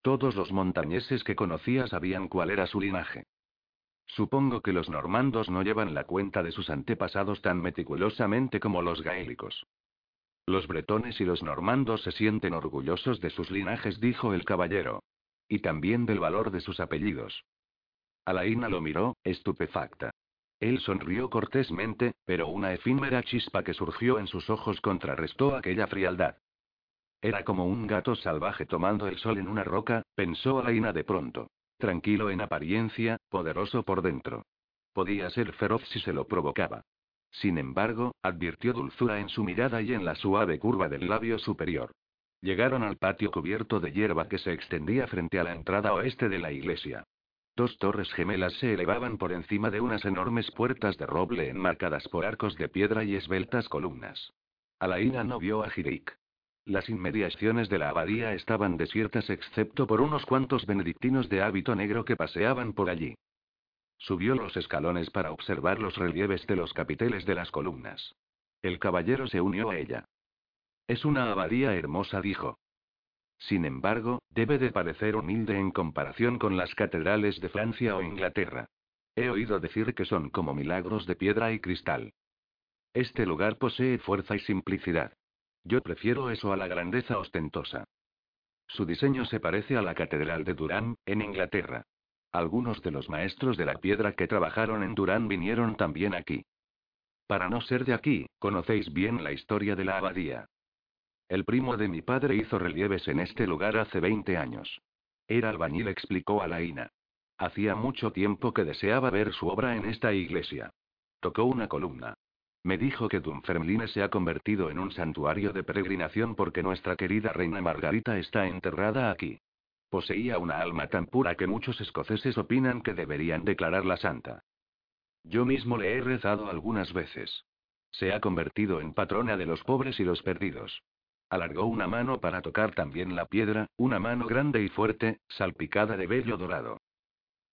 Todos los montañeses que conocía sabían cuál era su linaje. Supongo que los normandos no llevan la cuenta de sus antepasados tan meticulosamente como los gaélicos. Los bretones y los normandos se sienten orgullosos de sus linajes, dijo el caballero. Y también del valor de sus apellidos. Alaina lo miró, estupefacta. Él sonrió cortésmente, pero una efímera chispa que surgió en sus ojos contrarrestó aquella frialdad. Era como un gato salvaje tomando el sol en una roca, pensó Alaina de pronto. Tranquilo en apariencia, poderoso por dentro. Podía ser feroz si se lo provocaba. Sin embargo, advirtió dulzura en su mirada y en la suave curva del labio superior. Llegaron al patio cubierto de hierba que se extendía frente a la entrada oeste de la iglesia. Dos torres gemelas se elevaban por encima de unas enormes puertas de roble enmarcadas por arcos de piedra y esbeltas columnas. Alaina no vio a Hirik. Las inmediaciones de la abadía estaban desiertas excepto por unos cuantos benedictinos de hábito negro que paseaban por allí. Subió los escalones para observar los relieves de los capiteles de las columnas. El caballero se unió a ella. Es una abadía hermosa, dijo. Sin embargo, debe de parecer humilde en comparación con las catedrales de Francia o Inglaterra. He oído decir que son como milagros de piedra y cristal. Este lugar posee fuerza y simplicidad. Yo prefiero eso a la grandeza ostentosa. Su diseño se parece a la Catedral de Durán, en Inglaterra. Algunos de los maestros de la piedra que trabajaron en Durán vinieron también aquí. Para no ser de aquí, conocéis bien la historia de la abadía. El primo de mi padre hizo relieves en este lugar hace 20 años. Era albañil, explicó Alaina. Hacía mucho tiempo que deseaba ver su obra en esta iglesia. Tocó una columna. Me dijo que Dunfermline se ha convertido en un santuario de peregrinación porque nuestra querida reina Margarita está enterrada aquí. Poseía una alma tan pura que muchos escoceses opinan que deberían declararla santa. Yo mismo le he rezado algunas veces. Se ha convertido en patrona de los pobres y los perdidos. Alargó una mano para tocar también la piedra, una mano grande y fuerte, salpicada de vello dorado.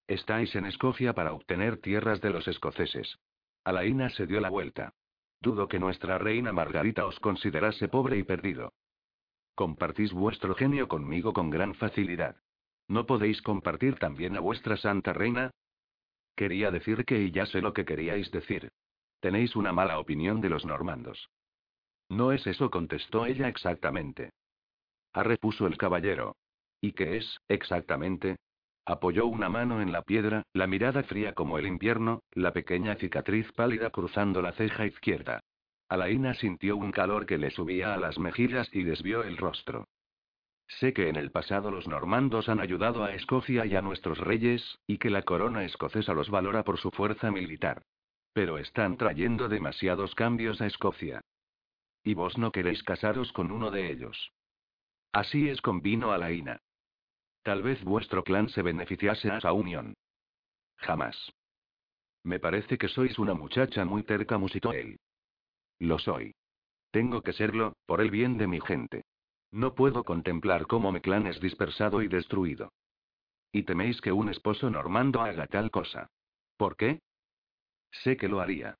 Estáis en Escocia para obtener tierras de los escoceses. Alaina se dio la vuelta. Dudo que nuestra reina Margarita os considerase pobre y perdido. Compartís vuestro genio conmigo con gran facilidad. ¿No podéis compartir también a vuestra santa reina? Quería decir que ya sé lo que queríais decir. Tenéis una mala opinión de los normandos. No es eso, contestó ella exactamente. Ah, repuso el caballero. ¿Y qué es, exactamente? Apoyó una mano en la piedra, la mirada fría como el invierno, la pequeña cicatriz pálida cruzando la ceja izquierda. Alaina sintió un calor que le subía a las mejillas y desvió el rostro. Sé que en el pasado los normandos han ayudado a Escocia y a nuestros reyes, y que la corona escocesa los valora por su fuerza militar. Pero están trayendo demasiados cambios a Escocia. Y vos no queréis casaros con uno de ellos. Así es, convino Alaina. Tal vez vuestro clan se beneficiase a esa unión. Jamás. Me parece que sois una muchacha muy terca, musitó él. Lo soy. Tengo que serlo, por el bien de mi gente. No puedo contemplar cómo mi clan es dispersado y destruido. Y teméis que un esposo normando haga tal cosa. ¿Por qué? Sé que lo haría.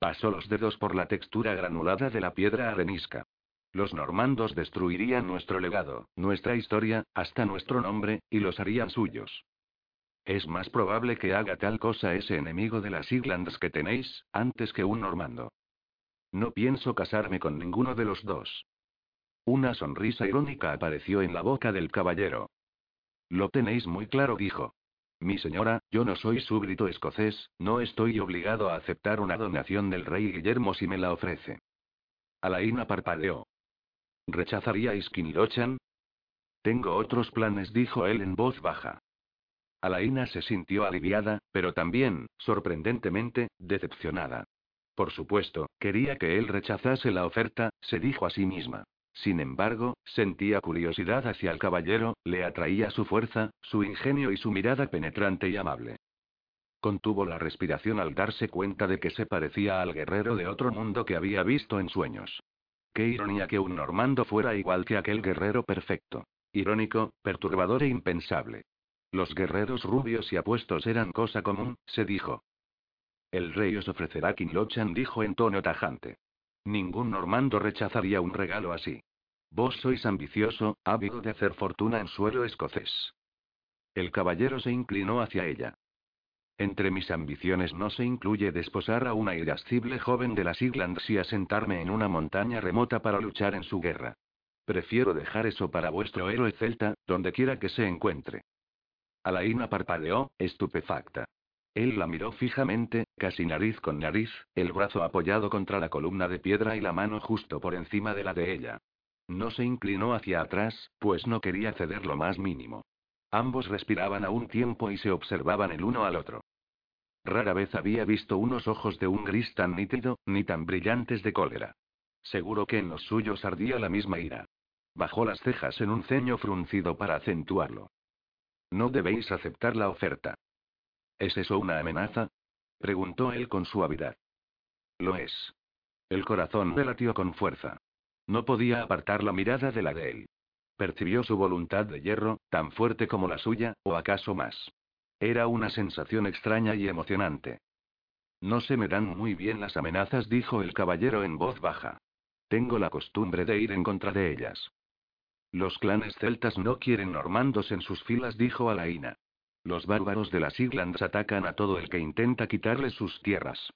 Pasó los dedos por la textura granulada de la piedra arenisca. Los normandos destruirían nuestro legado, nuestra historia, hasta nuestro nombre, y los harían suyos. Es más probable que haga tal cosa ese enemigo de las Islands que tenéis, antes que un normando. No pienso casarme con ninguno de los dos. Una sonrisa irónica apareció en la boca del caballero. Lo tenéis muy claro, dijo. Mi señora, yo no soy súbdito escocés, no estoy obligado a aceptar una donación del rey Guillermo si me la ofrece. Alaina parpadeó. ¿Rechazaríais Kinirochan? Tengo otros planes, dijo él en voz baja. Alaina se sintió aliviada, pero también, sorprendentemente, decepcionada. Por supuesto, quería que él rechazase la oferta, se dijo a sí misma. Sin embargo, sentía curiosidad hacia el caballero, le atraía su fuerza, su ingenio y su mirada penetrante y amable. Contuvo la respiración al darse cuenta de que se parecía al guerrero de otro mundo que había visto en sueños. Qué ironía que un normando fuera igual que aquel guerrero perfecto. Irónico, perturbador e impensable. Los guerreros rubios y apuestos eran cosa común, se dijo. El rey os ofrecerá Kinlochan, dijo en tono tajante. Ningún normando rechazaría un regalo así. Vos sois ambicioso, ávido de hacer fortuna en suelo escocés. El caballero se inclinó hacia ella. Entre mis ambiciones no se incluye desposar a una irascible joven de las Islands y asentarme en una montaña remota para luchar en su guerra. Prefiero dejar eso para vuestro héroe celta, donde quiera que se encuentre. Alaina parpadeó, estupefacta. Él la miró fijamente, casi nariz con nariz, el brazo apoyado contra la columna de piedra y la mano justo por encima de la de ella. No se inclinó hacia atrás, pues no quería ceder lo más mínimo. Ambos respiraban a un tiempo y se observaban el uno al otro. Rara vez había visto unos ojos de un gris tan nítido, ni tan brillantes de cólera. Seguro que en los suyos ardía la misma ira. Bajó las cejas en un ceño fruncido para acentuarlo. No debéis aceptar la oferta. ¿Es eso una amenaza? preguntó él con suavidad. Lo es. El corazón le latió con fuerza. No podía apartar la mirada de la de él. Percibió su voluntad de hierro, tan fuerte como la suya, o acaso más. Era una sensación extraña y emocionante. No se me dan muy bien las amenazas, dijo el caballero en voz baja. Tengo la costumbre de ir en contra de ellas. Los clanes celtas no quieren normandos en sus filas, dijo Alaina. Los bárbaros de las Islands atacan a todo el que intenta quitarles sus tierras.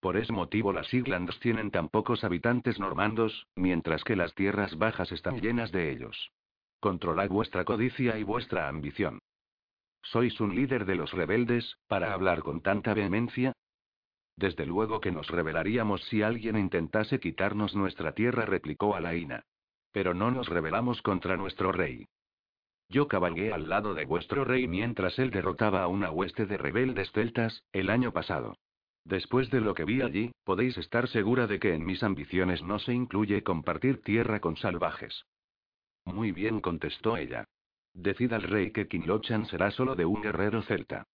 Por ese motivo las Islands tienen tan pocos habitantes normandos, mientras que las tierras bajas están llenas de ellos. Controlad vuestra codicia y vuestra ambición. ¿Sois un líder de los rebeldes, para hablar con tanta vehemencia? Desde luego que nos rebelaríamos si alguien intentase quitarnos nuestra tierra, replicó Alaina. Pero no nos rebelamos contra nuestro rey. Yo cabalgué al lado de vuestro rey mientras él derrotaba a una hueste de rebeldes celtas, el año pasado. Después de lo que vi allí, podéis estar segura de que en mis ambiciones no se incluye compartir tierra con salvajes. Muy bien, contestó ella. Decida al rey que Kinlochan será solo de un guerrero celta.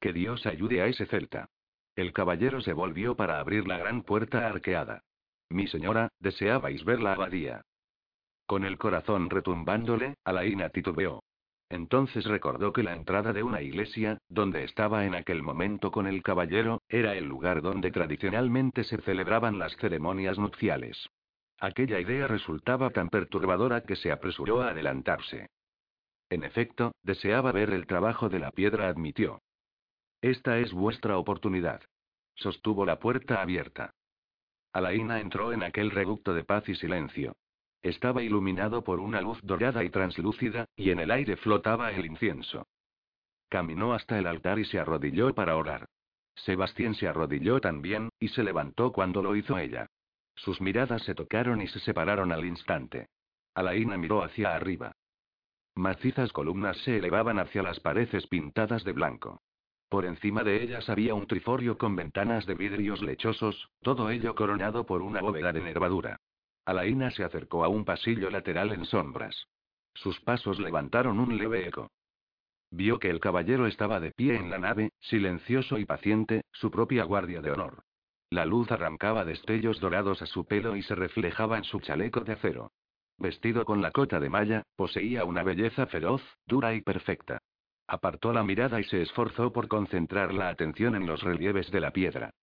Que Dios ayude a ese celta. El caballero se volvió para abrir la gran puerta arqueada. Mi señora, deseabais ver la abadía. Con el corazón retumbándole, Alaina titubeó. Entonces recordó que la entrada de una iglesia, donde estaba en aquel momento con el caballero, era el lugar donde tradicionalmente se celebraban las ceremonias nupciales. Aquella idea resultaba tan perturbadora que se apresuró a adelantarse. En efecto, deseaba ver el trabajo de la piedra, admitió. Esta es vuestra oportunidad. Sostuvo la puerta abierta. Alaina entró en aquel reducto de paz y silencio. Estaba iluminado por una luz dorada y translúcida, y en el aire flotaba el incienso. Caminó hasta el altar y se arrodilló para orar. Sebastián se arrodilló también, y se levantó cuando lo hizo ella. Sus miradas se tocaron y se separaron al instante. Alaina miró hacia arriba. Macizas columnas se elevaban hacia las paredes pintadas de blanco. Por encima de ellas había un triforio con ventanas de vidrios lechosos, todo ello coronado por una bóveda de nervadura. Alaina se acercó a un pasillo lateral en sombras. Sus pasos levantaron un leve eco. Vio que el caballero estaba de pie en la nave, silencioso y paciente, su propia guardia de honor. La luz arrancaba destellos dorados a su pelo y se reflejaba en su chaleco de acero. Vestido con la cota de malla, poseía una belleza feroz, dura y perfecta. Apartó la mirada y se esforzó por concentrar la atención en los relieves de la piedra.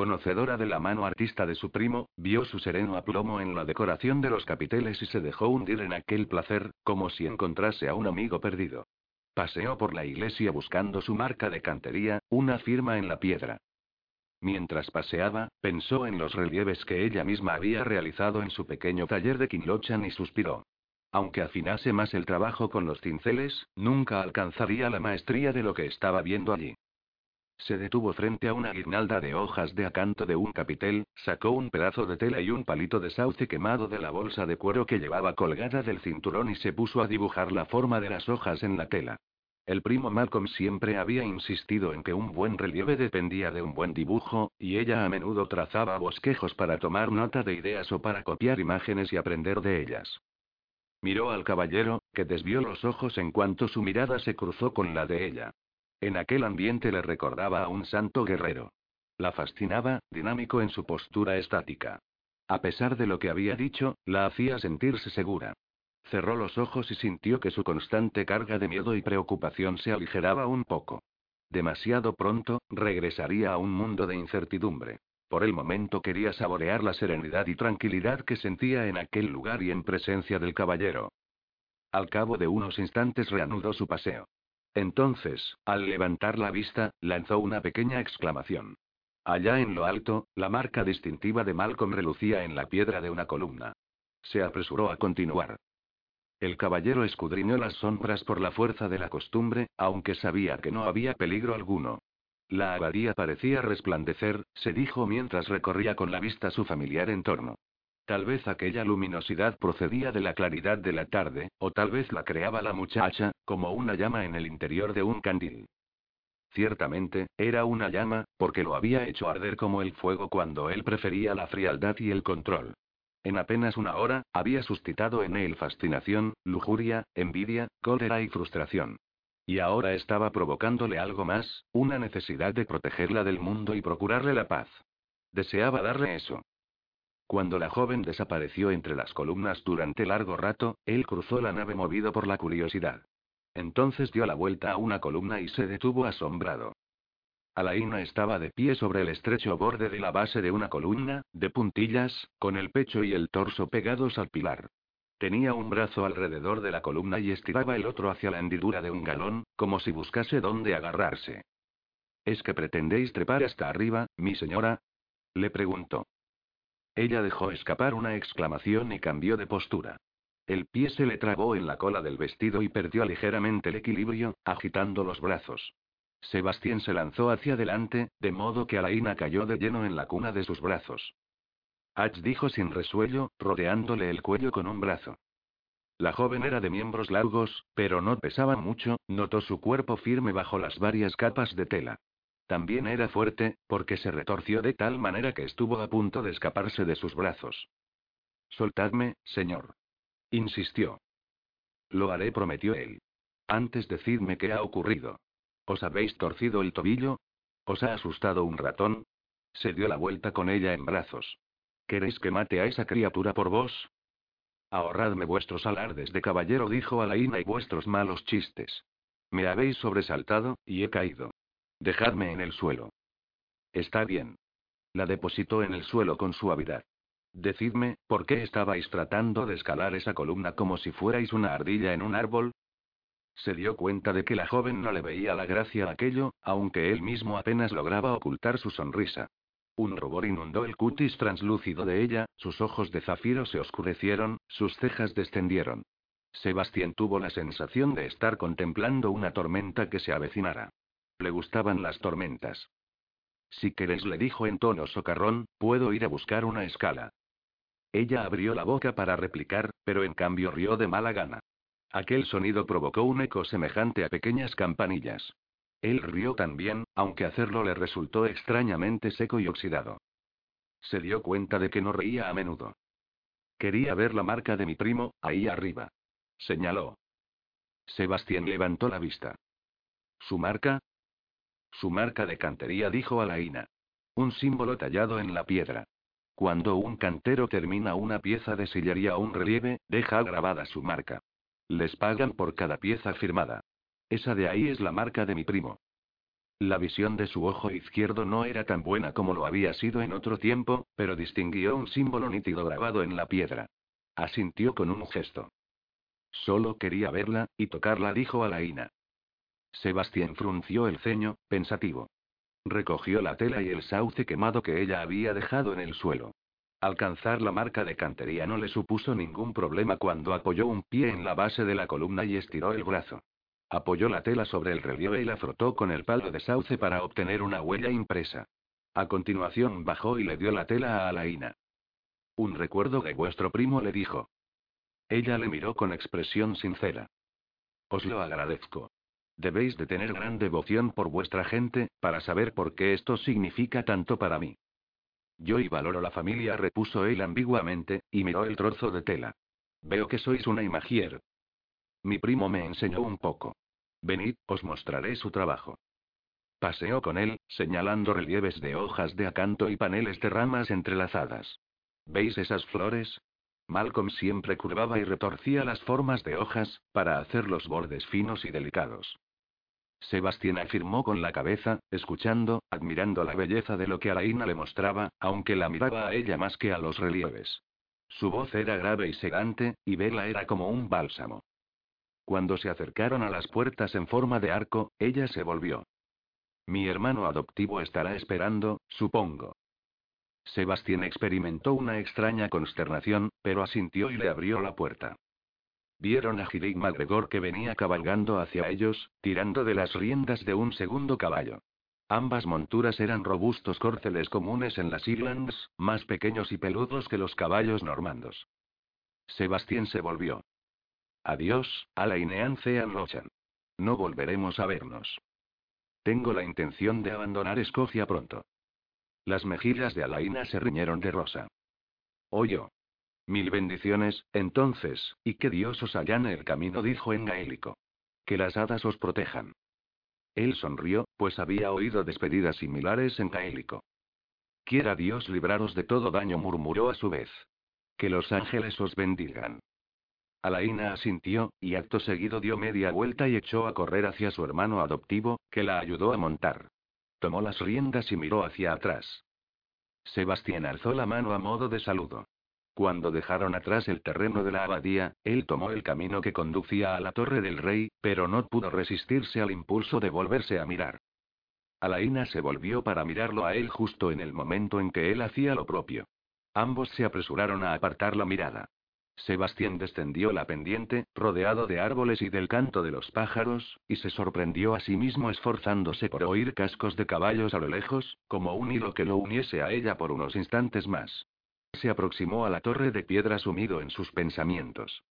Conocedora de la mano artista de su primo, vio su sereno aplomo en la decoración de los capiteles y se dejó hundir en aquel placer, como si encontrase a un amigo perdido. Paseó por la iglesia buscando su marca de cantería, una firma en la piedra. Mientras paseaba, pensó en los relieves que ella misma había realizado en su pequeño taller de Kinlochan y suspiró. Aunque afinase más el trabajo con los cinceles, nunca alcanzaría la maestría de lo que estaba viendo allí. Se detuvo frente a una guirnalda de hojas de acanto de un capitel, sacó un pedazo de tela y un palito de sauce quemado de la bolsa de cuero que llevaba colgada del cinturón y se puso a dibujar la forma de las hojas en la tela. El primo Malcolm siempre había insistido en que un buen relieve dependía de un buen dibujo, y ella a menudo trazaba bosquejos para tomar nota de ideas o para copiar imágenes y aprender de ellas. Miró al caballero, que desvió los ojos en cuanto su mirada se cruzó con la de ella. En aquel ambiente le recordaba a un santo guerrero. La fascinaba, dinámico en su postura estática. A pesar de lo que había dicho, la hacía sentirse segura. Cerró los ojos y sintió que su constante carga de miedo y preocupación se aligeraba un poco. Demasiado pronto, regresaría a un mundo de incertidumbre. Por el momento quería saborear la serenidad y tranquilidad que sentía en aquel lugar y en presencia del caballero. Al cabo de unos instantes reanudó su paseo. Entonces, al levantar la vista, lanzó una pequeña exclamación. Allá en lo alto, la marca distintiva de Malcolm relucía en la piedra de una columna. Se apresuró a continuar. El caballero escudriñó las sombras por la fuerza de la costumbre, aunque sabía que no había peligro alguno. La abadía parecía resplandecer, se dijo mientras recorría con la vista su familiar entorno. Tal vez aquella luminosidad procedía de la claridad de la tarde, o tal vez la creaba la muchacha, como una llama en el interior de un candil. Ciertamente, era una llama, porque lo había hecho arder como el fuego cuando él prefería la frialdad y el control. En apenas una hora, había suscitado en él fascinación, lujuria, envidia, cólera y frustración. Y ahora estaba provocándole algo más, una necesidad de protegerla del mundo y procurarle la paz. Deseaba darle eso. Cuando la joven desapareció entre las columnas durante largo rato, él cruzó la nave movido por la curiosidad. Entonces dio la vuelta a una columna y se detuvo asombrado. Alaina estaba de pie sobre el estrecho borde de la base de una columna, de puntillas, con el pecho y el torso pegados al pilar. Tenía un brazo alrededor de la columna y estiraba el otro hacia la hendidura de un galón, como si buscase dónde agarrarse. ¿Es que pretendéis trepar hasta arriba, mi señora? Le preguntó. Ella dejó escapar una exclamación y cambió de postura. El pie se le trabó en la cola del vestido y perdió ligeramente el equilibrio, agitando los brazos. Sebastián se lanzó hacia adelante, de modo que Alaina cayó de lleno en la cuna de sus brazos. Ach dijo sin resuello, rodeándole el cuello con un brazo. La joven era de miembros largos, pero no pesaba mucho, notó su cuerpo firme bajo las varias capas de tela. También era fuerte, porque se retorció de tal manera que estuvo a punto de escaparse de sus brazos. Soltadme, señor. Insistió. Lo haré, prometió él. Antes decidme qué ha ocurrido. ¿Os habéis torcido el tobillo? ¿Os ha asustado un ratón? Se dio la vuelta con ella en brazos. ¿Queréis que mate a esa criatura por vos? Ahorradme vuestros alardes de caballero, dijo Alaina, y vuestros malos chistes. Me habéis sobresaltado, y he caído. Dejadme en el suelo. Está bien. La depositó en el suelo con suavidad. Decidme, ¿por qué estabais tratando de escalar esa columna como si fuerais una ardilla en un árbol? Se dio cuenta de que la joven no le veía la gracia a aquello, aunque él mismo apenas lograba ocultar su sonrisa. Un rubor inundó el cutis translúcido de ella, sus ojos de zafiro se oscurecieron, sus cejas descendieron. Sebastián tuvo la sensación de estar contemplando una tormenta que se avecinara. Le gustaban las tormentas. Si queréis, le dijo en tono socarrón, puedo ir a buscar una escala. Ella abrió la boca para replicar, pero en cambio rió de mala gana. Aquel sonido provocó un eco semejante a pequeñas campanillas. Él rió también, aunque hacerlo le resultó extrañamente seco y oxidado. Se dio cuenta de que no reía a menudo. Quería ver la marca de mi primo, ahí arriba. Señaló. Sebastián levantó la vista. ¿Su marca? Su marca de cantería, dijo Alaina. Un símbolo tallado en la piedra. Cuando un cantero termina una pieza de sillería o un relieve, deja grabada su marca. Les pagan por cada pieza firmada. Esa de ahí es la marca de mi primo. La visión de su ojo izquierdo no era tan buena como lo había sido en otro tiempo, pero distinguió un símbolo nítido grabado en la piedra. Asintió con un gesto. Solo quería verla, y tocarla, dijo Alaina. Sebastián frunció el ceño, pensativo. Recogió la tela y el sauce quemado que ella había dejado en el suelo. Alcanzar la marca de cantería no le supuso ningún problema cuando apoyó un pie en la base de la columna y estiró el brazo. Apoyó la tela sobre el relieve y la frotó con el palo de sauce para obtener una huella impresa. A continuación bajó y le dio la tela a Alaina. Un recuerdo de vuestro primo le dijo. Ella le miró con expresión sincera. Os lo agradezco. Debéis de tener gran devoción por vuestra gente, para saber por qué esto significa tanto para mí. Yo y valoro la familia, repuso él ambiguamente, y miró el trozo de tela. Veo que sois una imagier. Mi primo me enseñó un poco. Venid, os mostraré su trabajo. Paseó con él, señalando relieves de hojas de acanto y paneles de ramas entrelazadas. ¿Veis esas flores? Malcolm siempre curvaba y retorcía las formas de hojas, para hacer los bordes finos y delicados. Sebastián afirmó con la cabeza, escuchando, admirando la belleza de lo que Alaina le mostraba, aunque la miraba a ella más que a los relieves. Su voz era grave y sedante, y Vela era como un bálsamo. Cuando se acercaron a las puertas en forma de arco, ella se volvió. Mi hermano adoptivo estará esperando, supongo. Sebastián experimentó una extraña consternación, pero asintió y le abrió la puerta. Vieron a Girig MacGregor que venía cabalgando hacia ellos, tirando de las riendas de un segundo caballo. Ambas monturas eran robustos córceles comunes en las Islands, más pequeños y peludos que los caballos normandos. Sebastián se volvió. Adiós, Alainean Cean Lochan. No volveremos a vernos. Tengo la intención de abandonar Escocia pronto. Las mejillas de Alaina se riñeron de rosa. Oyó. Mil bendiciones, entonces, y que Dios os allane el camino, dijo en gaélico. Que las hadas os protejan. Él sonrió, pues había oído despedidas similares en gaélico. Quiera Dios libraros de todo daño, murmuró a su vez. Que los ángeles os bendigan. Alaina asintió, y acto seguido dio media vuelta y echó a correr hacia su hermano adoptivo, que la ayudó a montar. Tomó las riendas y miró hacia atrás. Sebastián alzó la mano a modo de saludo. Cuando dejaron atrás el terreno de la abadía, él tomó el camino que conducía a la torre del rey, pero no pudo resistirse al impulso de volverse a mirar. Alaina se volvió para mirarlo a él justo en el momento en que él hacía lo propio. Ambos se apresuraron a apartar la mirada. Sebastián descendió la pendiente, rodeado de árboles y del canto de los pájaros, y se sorprendió a sí mismo esforzándose por oír cascos de caballos a lo lejos, como un hilo que lo uniese a ella por unos instantes más. Se aproximó a la torre de piedra sumido en sus pensamientos.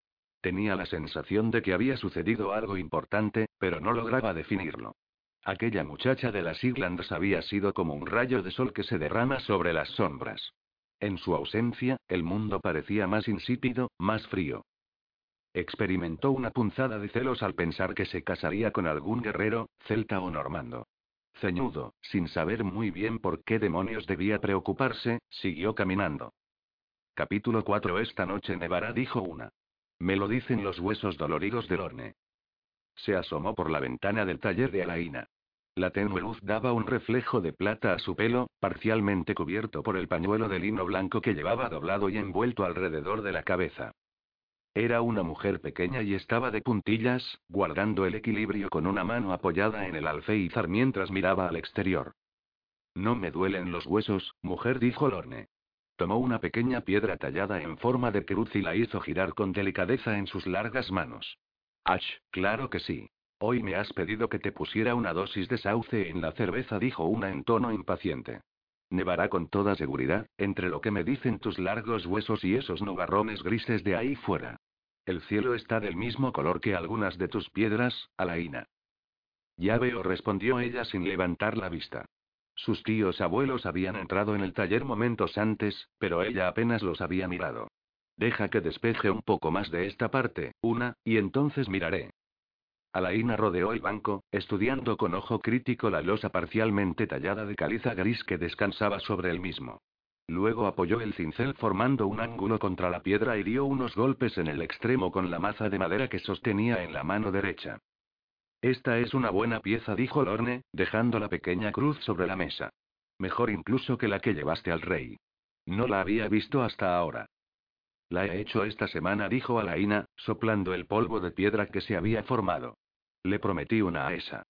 Tenía la sensación de que había sucedido algo importante, pero no lograba definirlo. Aquella muchacha de las Islands había sido como un rayo de sol que se derrama sobre las sombras. En su ausencia, el mundo parecía más insípido, más frío. Experimentó una punzada de celos al pensar que se casaría con algún guerrero, celta o normando. Ceñudo, sin saber muy bien por qué demonios debía preocuparse, siguió caminando. Capítulo 4 Esta noche nevará, dijo una. Me lo dicen los huesos doloridos del horne. Se asomó por la ventana del taller de Alaina. La tenue luz daba un reflejo de plata a su pelo, parcialmente cubierto por el pañuelo de lino blanco que llevaba doblado y envuelto alrededor de la cabeza. Era una mujer pequeña y estaba de puntillas, guardando el equilibrio con una mano apoyada en el alféizar mientras miraba al exterior. No me duelen los huesos, mujer, dijo Lorne. Tomó una pequeña piedra tallada en forma de cruz y la hizo girar con delicadeza en sus largas manos. Ach, claro que sí. Hoy me has pedido que te pusiera una dosis de sauce en la cerveza, dijo una en tono impaciente. Nevará con toda seguridad, entre lo que me dicen tus largos huesos y esos nubarrones grises de ahí fuera. El cielo está del mismo color que algunas de tus piedras, Alaina. Ya veo, respondió ella sin levantar la vista. Sus tíos abuelos habían entrado en el taller momentos antes, pero ella apenas los había mirado. Deja que despeje un poco más de esta parte, una, y entonces miraré. Alaina rodeó el banco, estudiando con ojo crítico la losa parcialmente tallada de caliza gris que descansaba sobre el mismo. Luego apoyó el cincel formando un ángulo contra la piedra y dio unos golpes en el extremo con la maza de madera que sostenía en la mano derecha. Esta es una buena pieza, dijo Lorne, dejando la pequeña cruz sobre la mesa. Mejor incluso que la que llevaste al rey. No la había visto hasta ahora. La he hecho esta semana, dijo Alaina, soplando el polvo de piedra que se había formado. Le prometí una a esa.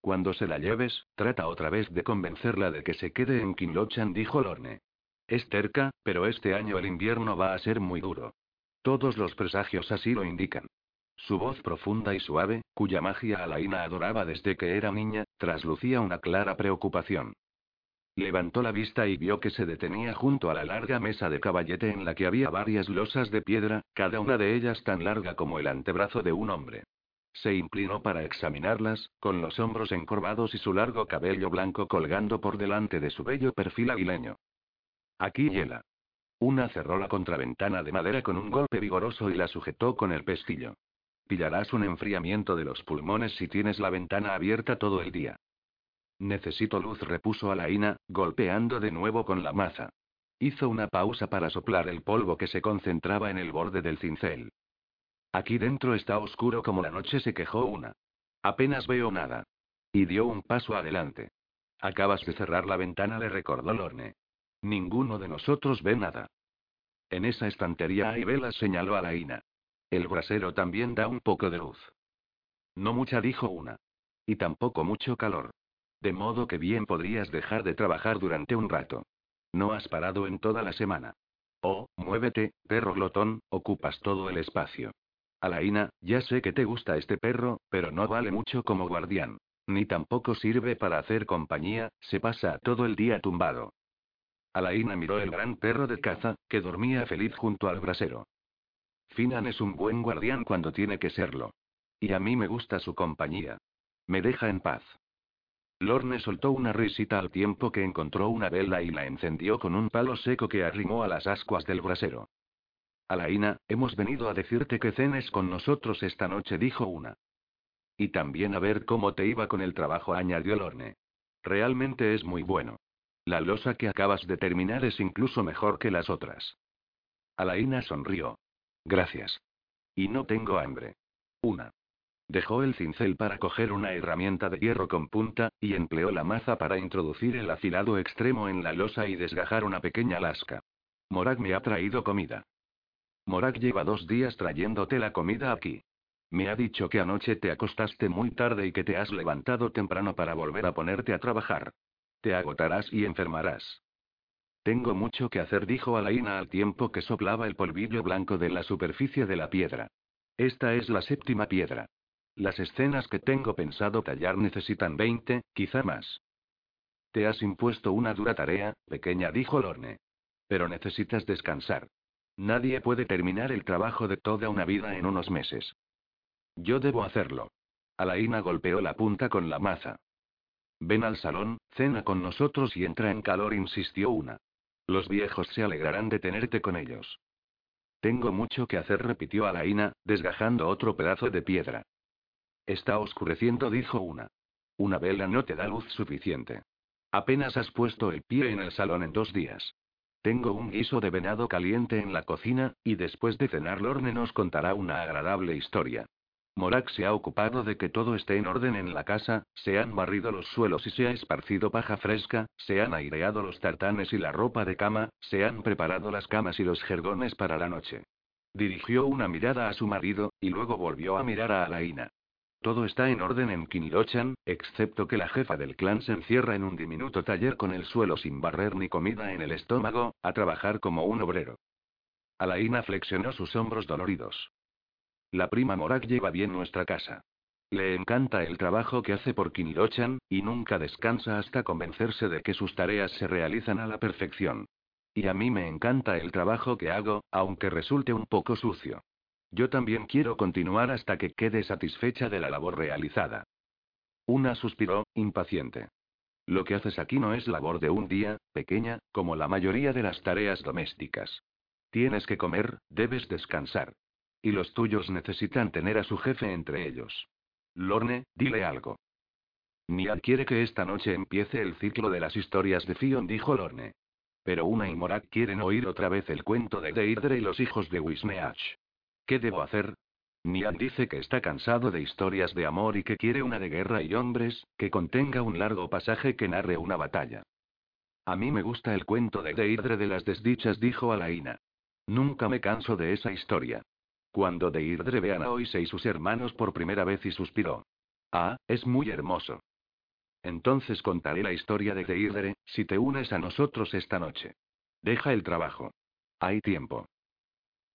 Cuando se la lleves, trata otra vez de convencerla de que se quede en Kinlochan, dijo Lorne. Es terca, pero este año el invierno va a ser muy duro. Todos los presagios así lo indican. Su voz profunda y suave, cuya magia Alaina adoraba desde que era niña, traslucía una clara preocupación. Levantó la vista y vio que se detenía junto a la larga mesa de caballete en la que había varias losas de piedra, cada una de ellas tan larga como el antebrazo de un hombre. Se inclinó para examinarlas, con los hombros encorvados y su largo cabello blanco colgando por delante de su bello perfil aguileño. Aquí hiela. Una cerró la contraventana de madera con un golpe vigoroso y la sujetó con el pestillo. Pillarás un enfriamiento de los pulmones si tienes la ventana abierta todo el día. Necesito luz, repuso Alaina, golpeando de nuevo con la maza. Hizo una pausa para soplar el polvo que se concentraba en el borde del cincel. Aquí dentro está oscuro como la noche, se quejó una. Apenas veo nada. Y dio un paso adelante. Acabas de cerrar la ventana, le recordó Lorne. Ninguno de nosotros ve nada. En esa estantería hay velas, señaló Alaina. El brasero también da un poco de luz. No mucha, dijo una. Y tampoco mucho calor. De modo que bien podrías dejar de trabajar durante un rato. No has parado en toda la semana. Oh, muévete, perro glotón, ocupas todo el espacio. Alaina, ya sé que te gusta este perro, pero no vale mucho como guardián. Ni tampoco sirve para hacer compañía, se pasa todo el día tumbado. Alaina miró el gran perro de caza, que dormía feliz junto al brasero. Finan es un buen guardián cuando tiene que serlo. Y a mí me gusta su compañía. Me deja en paz. Lorne soltó una risita al tiempo que encontró una vela y la encendió con un palo seco que arrimó a las ascuas del brasero. Alaina, hemos venido a decirte que cenes con nosotros esta noche, dijo una. Y también a ver cómo te iba con el trabajo, añadió Lorne. Realmente es muy bueno. La losa que acabas de terminar es incluso mejor que las otras. Alaina sonrió. Gracias. Y no tengo hambre. Una. Dejó el cincel para coger una herramienta de hierro con punta, y empleó la maza para introducir el afilado extremo en la losa y desgajar una pequeña lasca. Morak me ha traído comida. Morak lleva dos días trayéndote la comida aquí. Me ha dicho que anoche te acostaste muy tarde y que te has levantado temprano para volver a ponerte a trabajar. Te agotarás y enfermarás. Tengo mucho que hacer, dijo Alaina al tiempo que soplaba el polvillo blanco de la superficie de la piedra. Esta es la séptima piedra. Las escenas que tengo pensado tallar necesitan 20, quizá más. Te has impuesto una dura tarea, pequeña, dijo Lorne. Pero necesitas descansar. Nadie puede terminar el trabajo de toda una vida en unos meses. Yo debo hacerlo. Alaina golpeó la punta con la maza. Ven al salón, cena con nosotros y entra en calor, insistió una. Los viejos se alegrarán de tenerte con ellos. Tengo mucho que hacer, repitió Alaina, desgajando otro pedazo de piedra. Está oscureciendo, dijo una. Una vela no te da luz suficiente. Apenas has puesto el pie en el salón en dos días. Tengo un guiso de venado caliente en la cocina, y después de cenar Lorne nos contará una agradable historia. Morak se ha ocupado de que todo esté en orden en la casa, se han barrido los suelos y se ha esparcido paja fresca, se han aireado los tartanes y la ropa de cama, se han preparado las camas y los jergones para la noche. Dirigió una mirada a su marido, y luego volvió a mirar a Alaina. Todo está en orden en Kinilochan, excepto que la jefa del clan se encierra en un diminuto taller con el suelo sin barrer ni comida en el estómago, a trabajar como un obrero. Alaina flexionó sus hombros doloridos. La prima Morak lleva bien nuestra casa. Le encanta el trabajo que hace por Kinilochan, y nunca descansa hasta convencerse de que sus tareas se realizan a la perfección. Y a mí me encanta el trabajo que hago, aunque resulte un poco sucio. Yo también quiero continuar hasta que quede satisfecha de la labor realizada. Una suspiró, impaciente. Lo que haces aquí no es labor de un día, pequeña, como la mayoría de las tareas domésticas. Tienes que comer, debes descansar. Y los tuyos necesitan tener a su jefe entre ellos. Lorne, dile algo. Niad quiere que esta noche empiece el ciclo de las historias de Fion, dijo Lorne. Pero Una y Morak quieren oír otra vez el cuento de Deirdre y los hijos de Wisneach. ¿Qué debo hacer? Nian dice que está cansado de historias de amor y que quiere una de guerra y hombres, que contenga un largo pasaje que narre una batalla. A mí me gusta el cuento de Deirdre de las desdichas, dijo Alaina. Nunca me canso de esa historia. Cuando Deirdre vean a Oise y sus hermanos por primera vez y suspiró. Ah, es muy hermoso. Entonces contaré la historia de Deirdre, si te unes a nosotros esta noche. Deja el trabajo. Hay tiempo.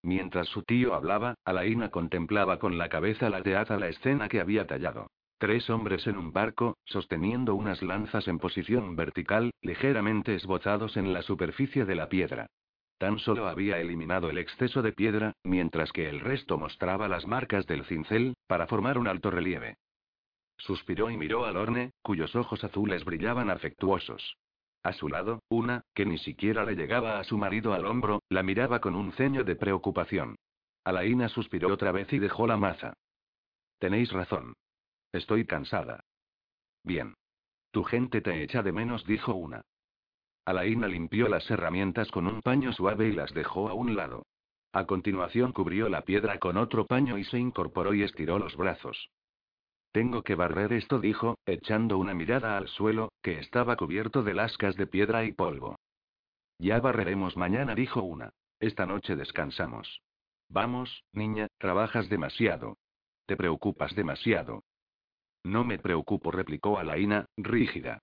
Mientras su tío hablaba, Alaina contemplaba con la cabeza lateada la escena que había tallado. Tres hombres en un barco, sosteniendo unas lanzas en posición vertical, ligeramente esbozados en la superficie de la piedra. Tan solo había eliminado el exceso de piedra, mientras que el resto mostraba las marcas del cincel, para formar un alto relieve. Suspiró y miró al Lorne, cuyos ojos azules brillaban afectuosos. A su lado, una, que ni siquiera le llegaba a su marido al hombro, la miraba con un ceño de preocupación. Alaina suspiró otra vez y dejó la maza. Tenéis razón. Estoy cansada. Bien. Tu gente te echa de menos, dijo una. Alaina limpió las herramientas con un paño suave y las dejó a un lado. A continuación cubrió la piedra con otro paño y se incorporó y estiró los brazos. Tengo que barrer esto, dijo, echando una mirada al suelo, que estaba cubierto de lascas de piedra y polvo. Ya barreremos mañana, dijo una. Esta noche descansamos. Vamos, niña, trabajas demasiado. Te preocupas demasiado. No me preocupo, replicó Alaina, rígida.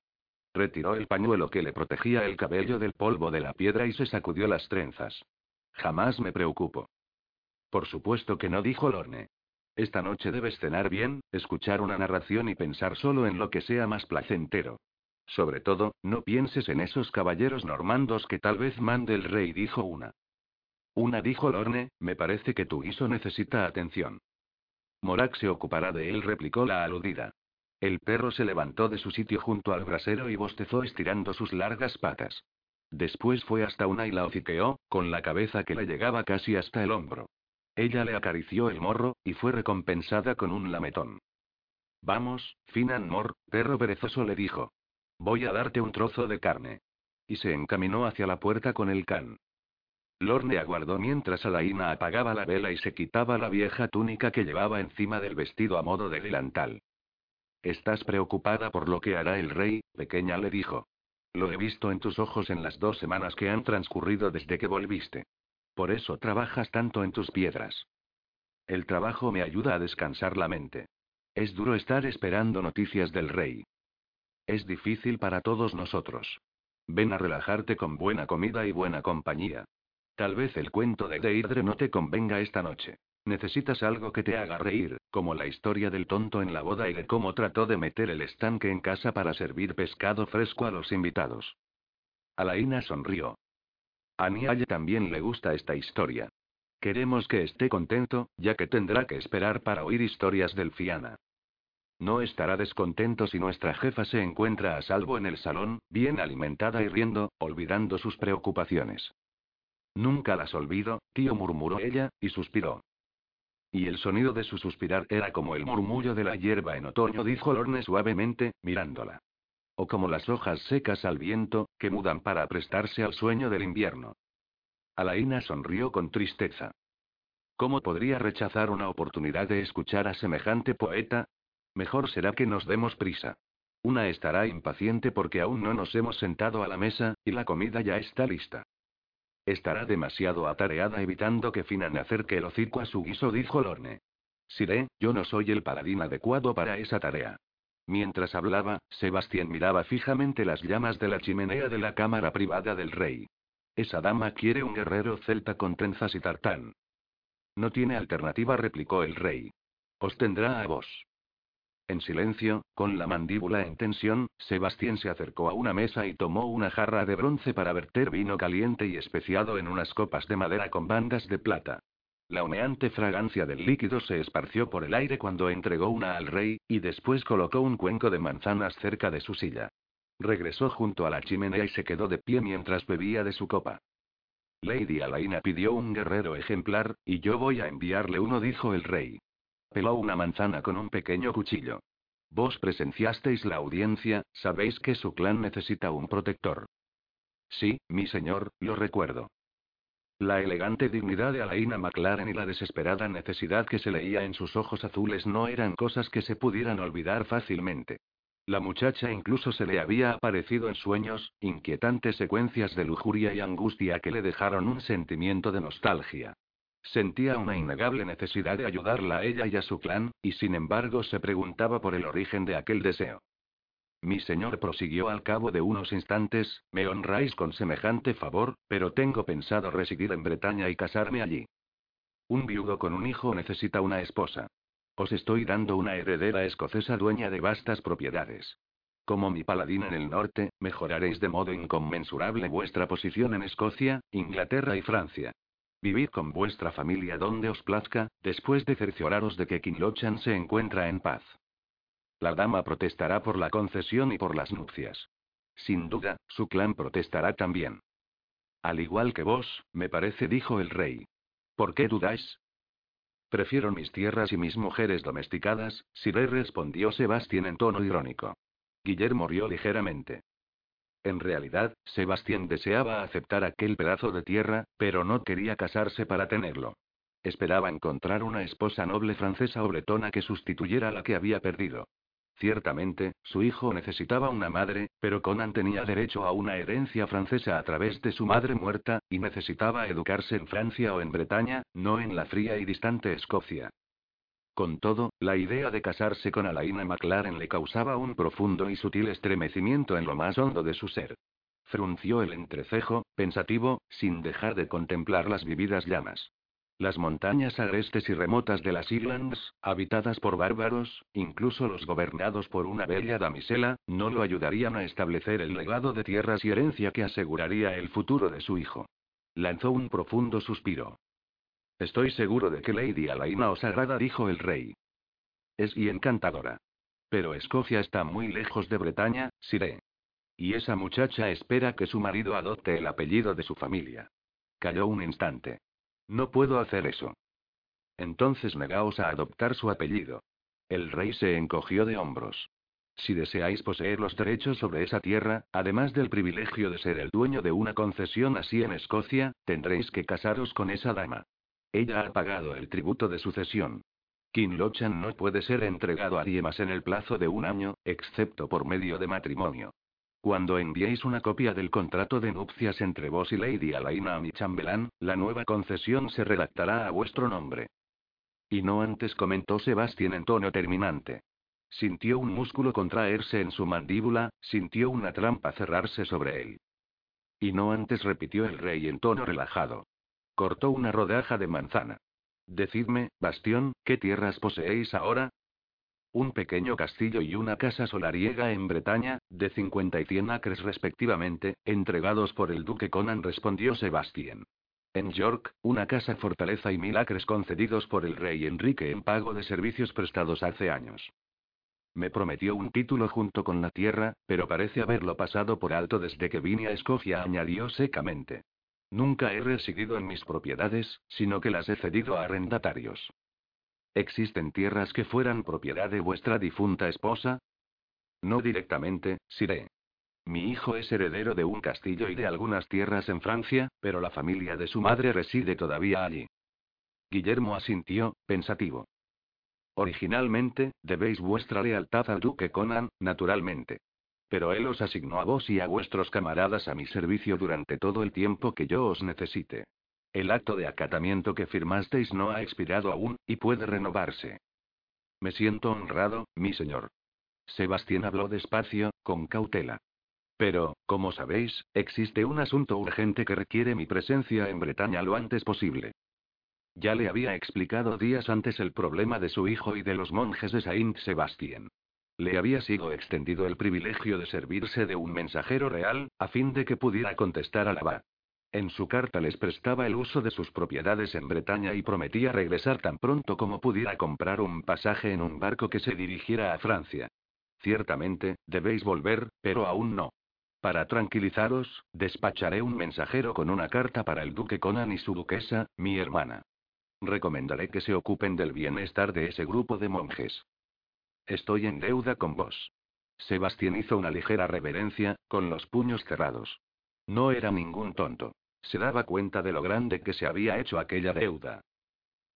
Retiró el pañuelo que le protegía el cabello del polvo de la piedra y se sacudió las trenzas. Jamás me preocupo. Por supuesto que no, dijo Lorne. Esta noche debes cenar bien, escuchar una narración y pensar solo en lo que sea más placentero. Sobre todo, no pienses en esos caballeros normandos que tal vez mande el rey, dijo una. Una dijo Lorne, me parece que tu guiso necesita atención. Morak se ocupará de él, replicó la aludida. El perro se levantó de su sitio junto al brasero y bostezó estirando sus largas patas. Después fue hasta una y la hociqueó, con la cabeza que le llegaba casi hasta el hombro. Ella le acarició el morro, y fue recompensada con un lametón. Vamos, Finan Mor, perro perezoso le dijo. Voy a darte un trozo de carne. Y se encaminó hacia la puerta con el can. Lorne aguardó mientras Alaina apagaba la vela y se quitaba la vieja túnica que llevaba encima del vestido a modo de delantal. Estás preocupada por lo que hará el rey, pequeña le dijo. Lo he visto en tus ojos en las dos semanas que han transcurrido desde que volviste. Por eso trabajas tanto en tus piedras. El trabajo me ayuda a descansar la mente. Es duro estar esperando noticias del rey. Es difícil para todos nosotros. Ven a relajarte con buena comida y buena compañía. Tal vez el cuento de Deidre no te convenga esta noche. Necesitas algo que te haga reír, como la historia del tonto en la boda y de cómo trató de meter el estanque en casa para servir pescado fresco a los invitados. Alaina sonrió. A Nialle también le gusta esta historia. Queremos que esté contento, ya que tendrá que esperar para oír historias del Fiana. No estará descontento si nuestra jefa se encuentra a salvo en el salón, bien alimentada y riendo, olvidando sus preocupaciones. Nunca las olvido, tío, murmuró ella, y suspiró. Y el sonido de su suspirar era como el murmullo de la hierba en otoño, dijo Lorne suavemente, mirándola. O como las hojas secas al viento, que mudan para prestarse al sueño del invierno. Alaina sonrió con tristeza. ¿Cómo podría rechazar una oportunidad de escuchar a semejante poeta? Mejor será que nos demos prisa. Una estará impaciente porque aún no nos hemos sentado a la mesa, y la comida ya está lista. Estará demasiado atareada evitando que Finan acerque el hocico a su guiso, dijo Lorne. Siré, yo no soy el paladín adecuado para esa tarea. Mientras hablaba, Sebastián miraba fijamente las llamas de la chimenea de la cámara privada del rey. Esa dama quiere un guerrero celta con trenzas y tartán. No tiene alternativa, replicó el rey. Os tendrá a vos. En silencio, con la mandíbula en tensión, Sebastián se acercó a una mesa y tomó una jarra de bronce para verter vino caliente y especiado en unas copas de madera con bandas de plata. La humeante fragancia del líquido se esparció por el aire cuando entregó una al rey, y después colocó un cuenco de manzanas cerca de su silla. Regresó junto a la chimenea y se quedó de pie mientras bebía de su copa. Lady Alaina pidió un guerrero ejemplar, y yo voy a enviarle uno, dijo el rey. Peló una manzana con un pequeño cuchillo. Vos presenciasteis la audiencia, sabéis que su clan necesita un protector. Sí, mi señor, lo recuerdo. La elegante dignidad de Alaina McLaren y la desesperada necesidad que se leía en sus ojos azules no eran cosas que se pudieran olvidar fácilmente. La muchacha incluso se le había aparecido en sueños, inquietantes secuencias de lujuria y angustia que le dejaron un sentimiento de nostalgia. Sentía una innegable necesidad de ayudarla a ella y a su clan, y sin embargo se preguntaba por el origen de aquel deseo. Mi señor prosiguió al cabo de unos instantes, me honráis con semejante favor, pero tengo pensado residir en Bretaña y casarme allí. Un viudo con un hijo necesita una esposa. Os estoy dando una heredera escocesa dueña de vastas propiedades. Como mi paladín en el norte, mejoraréis de modo inconmensurable vuestra posición en Escocia, Inglaterra y Francia. Vivid con vuestra familia donde os plazca, después de cercioraros de que Kinlochan se encuentra en paz. La dama protestará por la concesión y por las nupcias. Sin duda, su clan protestará también. Al igual que vos, me parece, dijo el rey. ¿Por qué dudáis? Prefiero mis tierras y mis mujeres domesticadas, Siré respondió Sebastián en tono irónico. Guillermo rió ligeramente. En realidad, Sebastián deseaba aceptar aquel pedazo de tierra, pero no quería casarse para tenerlo. Esperaba encontrar una esposa noble francesa o bretona que sustituyera a la que había perdido. Ciertamente, su hijo necesitaba una madre, pero Conan tenía derecho a una herencia francesa a través de su madre muerta, y necesitaba educarse en Francia o en Bretaña, no en la fría y distante Escocia. Con todo, la idea de casarse con Alaina McLaren le causaba un profundo y sutil estremecimiento en lo más hondo de su ser. Frunció el entrecejo, pensativo, sin dejar de contemplar las vividas llamas. Las montañas agrestes y remotas de las Islands, habitadas por bárbaros, incluso los gobernados por una bella damisela, no lo ayudarían a establecer el legado de tierras y herencia que aseguraría el futuro de su hijo. Lanzó un profundo suspiro. Estoy seguro de que Lady Alaina os agrada, dijo el rey. Es y encantadora. Pero Escocia está muy lejos de Bretaña, Siré. Y esa muchacha espera que su marido adopte el apellido de su familia. Calló un instante. No puedo hacer eso. Entonces negaos a adoptar su apellido. El rey se encogió de hombros. Si deseáis poseer los derechos sobre esa tierra, además del privilegio de ser el dueño de una concesión así en Escocia, tendréis que casaros con esa dama. Ella ha pagado el tributo de sucesión. Kinlochan no puede ser entregado a nadie más en el plazo de un año, excepto por medio de matrimonio. Cuando enviéis una copia del contrato de nupcias entre vos y Lady Alaina a mi chambelán, la nueva concesión se redactará a vuestro nombre. Y no antes comentó Sebastián en tono terminante. Sintió un músculo contraerse en su mandíbula, sintió una trampa cerrarse sobre él. Y no antes repitió el rey en tono relajado. Cortó una rodaja de manzana. Decidme, Bastión, ¿qué tierras poseéis ahora? Un pequeño castillo y una casa solariega en Bretaña, de 50 y 100 acres respectivamente, entregados por el duque Conan, respondió Sebastián. En York, una casa fortaleza y mil acres concedidos por el rey Enrique en pago de servicios prestados hace años. Me prometió un título junto con la tierra, pero parece haberlo pasado por alto desde que vine a Escocia, añadió secamente. Nunca he residido en mis propiedades, sino que las he cedido a arrendatarios. ¿Existen tierras que fueran propiedad de vuestra difunta esposa? No directamente, Siré. Mi hijo es heredero de un castillo y de algunas tierras en Francia, pero la familia de su madre reside todavía allí. Guillermo asintió, pensativo. Originalmente, debéis vuestra lealtad al duque Conan, naturalmente. Pero él os asignó a vos y a vuestros camaradas a mi servicio durante todo el tiempo que yo os necesite. El acto de acatamiento que firmasteis no ha expirado aún, y puede renovarse. Me siento honrado, mi señor. Sebastián habló despacio, con cautela. Pero, como sabéis, existe un asunto urgente que requiere mi presencia en Bretaña lo antes posible. Ya le había explicado días antes el problema de su hijo y de los monjes de Saint Sebastián. Le había sido extendido el privilegio de servirse de un mensajero real, a fin de que pudiera contestar al abad. En su carta les prestaba el uso de sus propiedades en Bretaña y prometía regresar tan pronto como pudiera comprar un pasaje en un barco que se dirigiera a Francia. Ciertamente, debéis volver, pero aún no. Para tranquilizaros, despacharé un mensajero con una carta para el duque Conan y su duquesa, mi hermana. Recomendaré que se ocupen del bienestar de ese grupo de monjes. Estoy en deuda con vos. Sebastián hizo una ligera reverencia, con los puños cerrados. No era ningún tonto. Se daba cuenta de lo grande que se había hecho aquella deuda.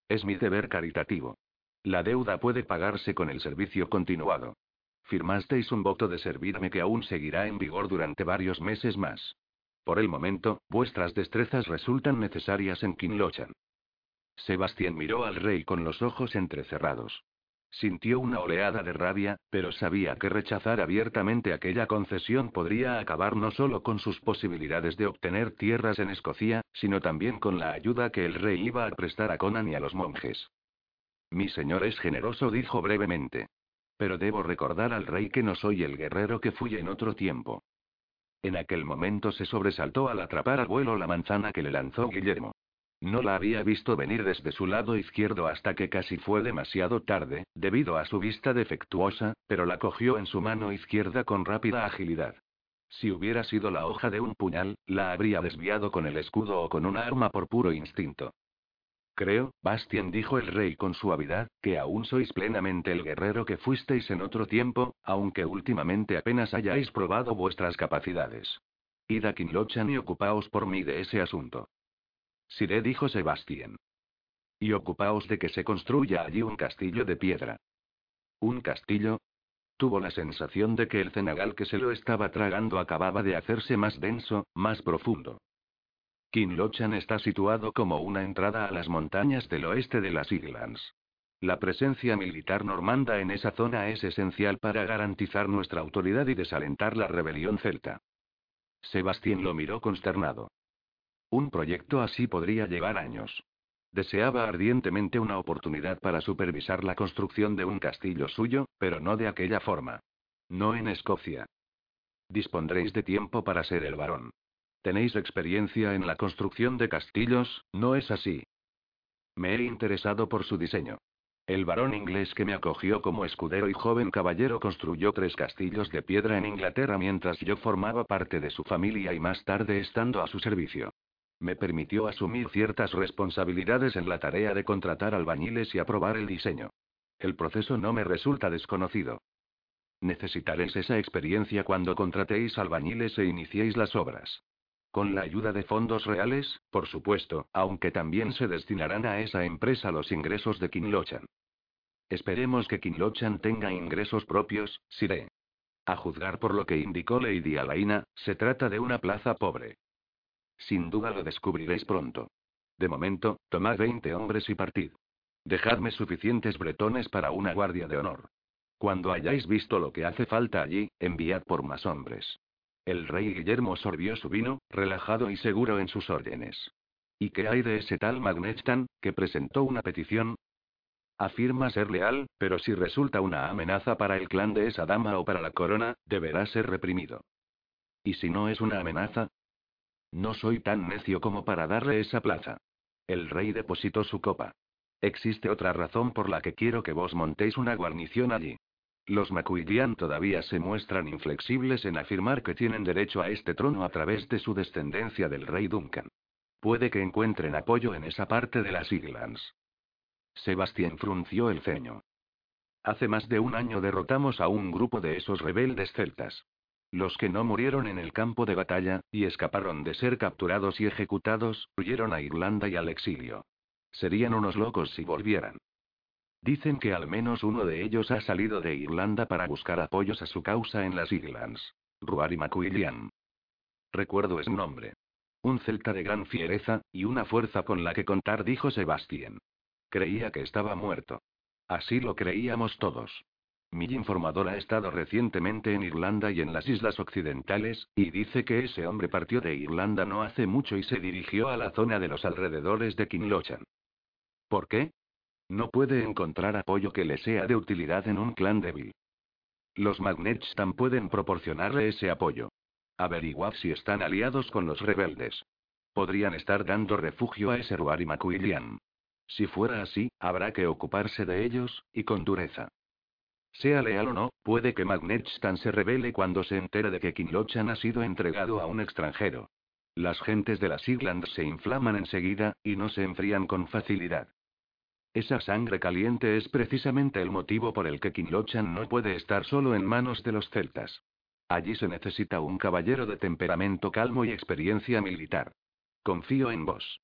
Es mi deber caritativo. La deuda puede pagarse con el servicio continuado. Firmasteis un voto de servirme que aún seguirá en vigor durante varios meses más. Por el momento, vuestras destrezas resultan necesarias en Kinlochan. Sebastián miró al rey con los ojos entrecerrados. Sintió una oleada de rabia, pero sabía que rechazar abiertamente aquella concesión podría acabar no solo con sus posibilidades de obtener tierras en Escocia, sino también con la ayuda que el rey iba a prestar a Conan y a los monjes. Mi señor es generoso, dijo brevemente. Pero debo recordar al rey que no soy el guerrero que fui en otro tiempo. En aquel momento se sobresaltó al atrapar al vuelo la manzana que le lanzó Guillermo. No la había visto venir desde su lado izquierdo hasta que casi fue demasiado tarde, debido a su vista defectuosa, pero la cogió en su mano izquierda con rápida agilidad. Si hubiera sido la hoja de un puñal, la habría desviado con el escudo o con un arma por puro instinto. Creo, Bastien dijo el rey con suavidad, que aún sois plenamente el guerrero que fuisteis en otro tiempo, aunque últimamente apenas hayáis probado vuestras capacidades. Id a Kinlochan y ocupaos por mí de ese asunto. Siré dijo Sebastián. Y ocupaos de que se construya allí un castillo de piedra. ¿Un castillo? Tuvo la sensación de que el cenagal que se lo estaba tragando acababa de hacerse más denso, más profundo. Kinlochan está situado como una entrada a las montañas del oeste de las Islands. La presencia militar normanda en esa zona es esencial para garantizar nuestra autoridad y desalentar la rebelión celta. Sebastián lo miró consternado. Un proyecto así podría llevar años. Deseaba ardientemente una oportunidad para supervisar la construcción de un castillo suyo, pero no de aquella forma. No en Escocia. Dispondréis de tiempo para ser el varón. Tenéis experiencia en la construcción de castillos, ¿no es así? Me he interesado por su diseño. El varón inglés que me acogió como escudero y joven caballero construyó tres castillos de piedra en Inglaterra mientras yo formaba parte de su familia y más tarde estando a su servicio me permitió asumir ciertas responsabilidades en la tarea de contratar albañiles y aprobar el diseño. El proceso no me resulta desconocido. Necesitaréis esa experiencia cuando contratéis albañiles e iniciéis las obras. Con la ayuda de fondos reales, por supuesto, aunque también se destinarán a esa empresa los ingresos de Kinlochan. Esperemos que Kinlochan tenga ingresos propios, Siré. A juzgar por lo que indicó Lady Alaina, se trata de una plaza pobre. Sin duda lo descubriréis pronto. De momento, tomad 20 hombres y partid. Dejadme suficientes bretones para una guardia de honor. Cuando hayáis visto lo que hace falta allí, enviad por más hombres. El rey Guillermo sorbió su vino, relajado y seguro en sus órdenes. ¿Y qué hay de ese tal Magnetstan, que presentó una petición? Afirma ser leal, pero si resulta una amenaza para el clan de esa dama o para la corona, deberá ser reprimido. ¿Y si no es una amenaza? No soy tan necio como para darle esa plaza. El rey depositó su copa. Existe otra razón por la que quiero que vos montéis una guarnición allí. Los Macuillian todavía se muestran inflexibles en afirmar que tienen derecho a este trono a través de su descendencia del rey Duncan. Puede que encuentren apoyo en esa parte de las Islands. Sebastián frunció el ceño. Hace más de un año derrotamos a un grupo de esos rebeldes celtas. Los que no murieron en el campo de batalla, y escaparon de ser capturados y ejecutados, huyeron a Irlanda y al exilio. Serían unos locos si volvieran. Dicen que al menos uno de ellos ha salido de Irlanda para buscar apoyos a su causa en las Islands. Ruari MacWilliam. Recuerdo ese nombre. Un celta de gran fiereza, y una fuerza con la que contar, dijo Sebastián. Creía que estaba muerto. Así lo creíamos todos. Mi informador ha estado recientemente en Irlanda y en las islas occidentales, y dice que ese hombre partió de Irlanda no hace mucho y se dirigió a la zona de los alrededores de Kinlochan. ¿Por qué? No puede encontrar apoyo que le sea de utilidad en un clan débil. Los Magnetstan pueden proporcionarle ese apoyo. Averiguad si están aliados con los rebeldes. Podrían estar dando refugio a ese Ruari Macuilian. Si fuera así, habrá que ocuparse de ellos, y con dureza. Sea leal o no, puede que Magnetstan se revele cuando se entere de que Kinlochan ha sido entregado a un extranjero. Las gentes de las Islands se inflaman enseguida, y no se enfrían con facilidad. Esa sangre caliente es precisamente el motivo por el que Kinlochan no puede estar solo en manos de los celtas. Allí se necesita un caballero de temperamento calmo y experiencia militar. Confío en vos.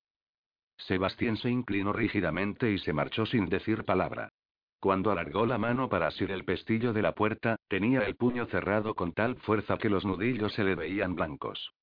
Sebastián se inclinó rígidamente y se marchó sin decir palabra. Cuando alargó la mano para asir el pestillo de la puerta, tenía el puño cerrado con tal fuerza que los nudillos se le veían blancos.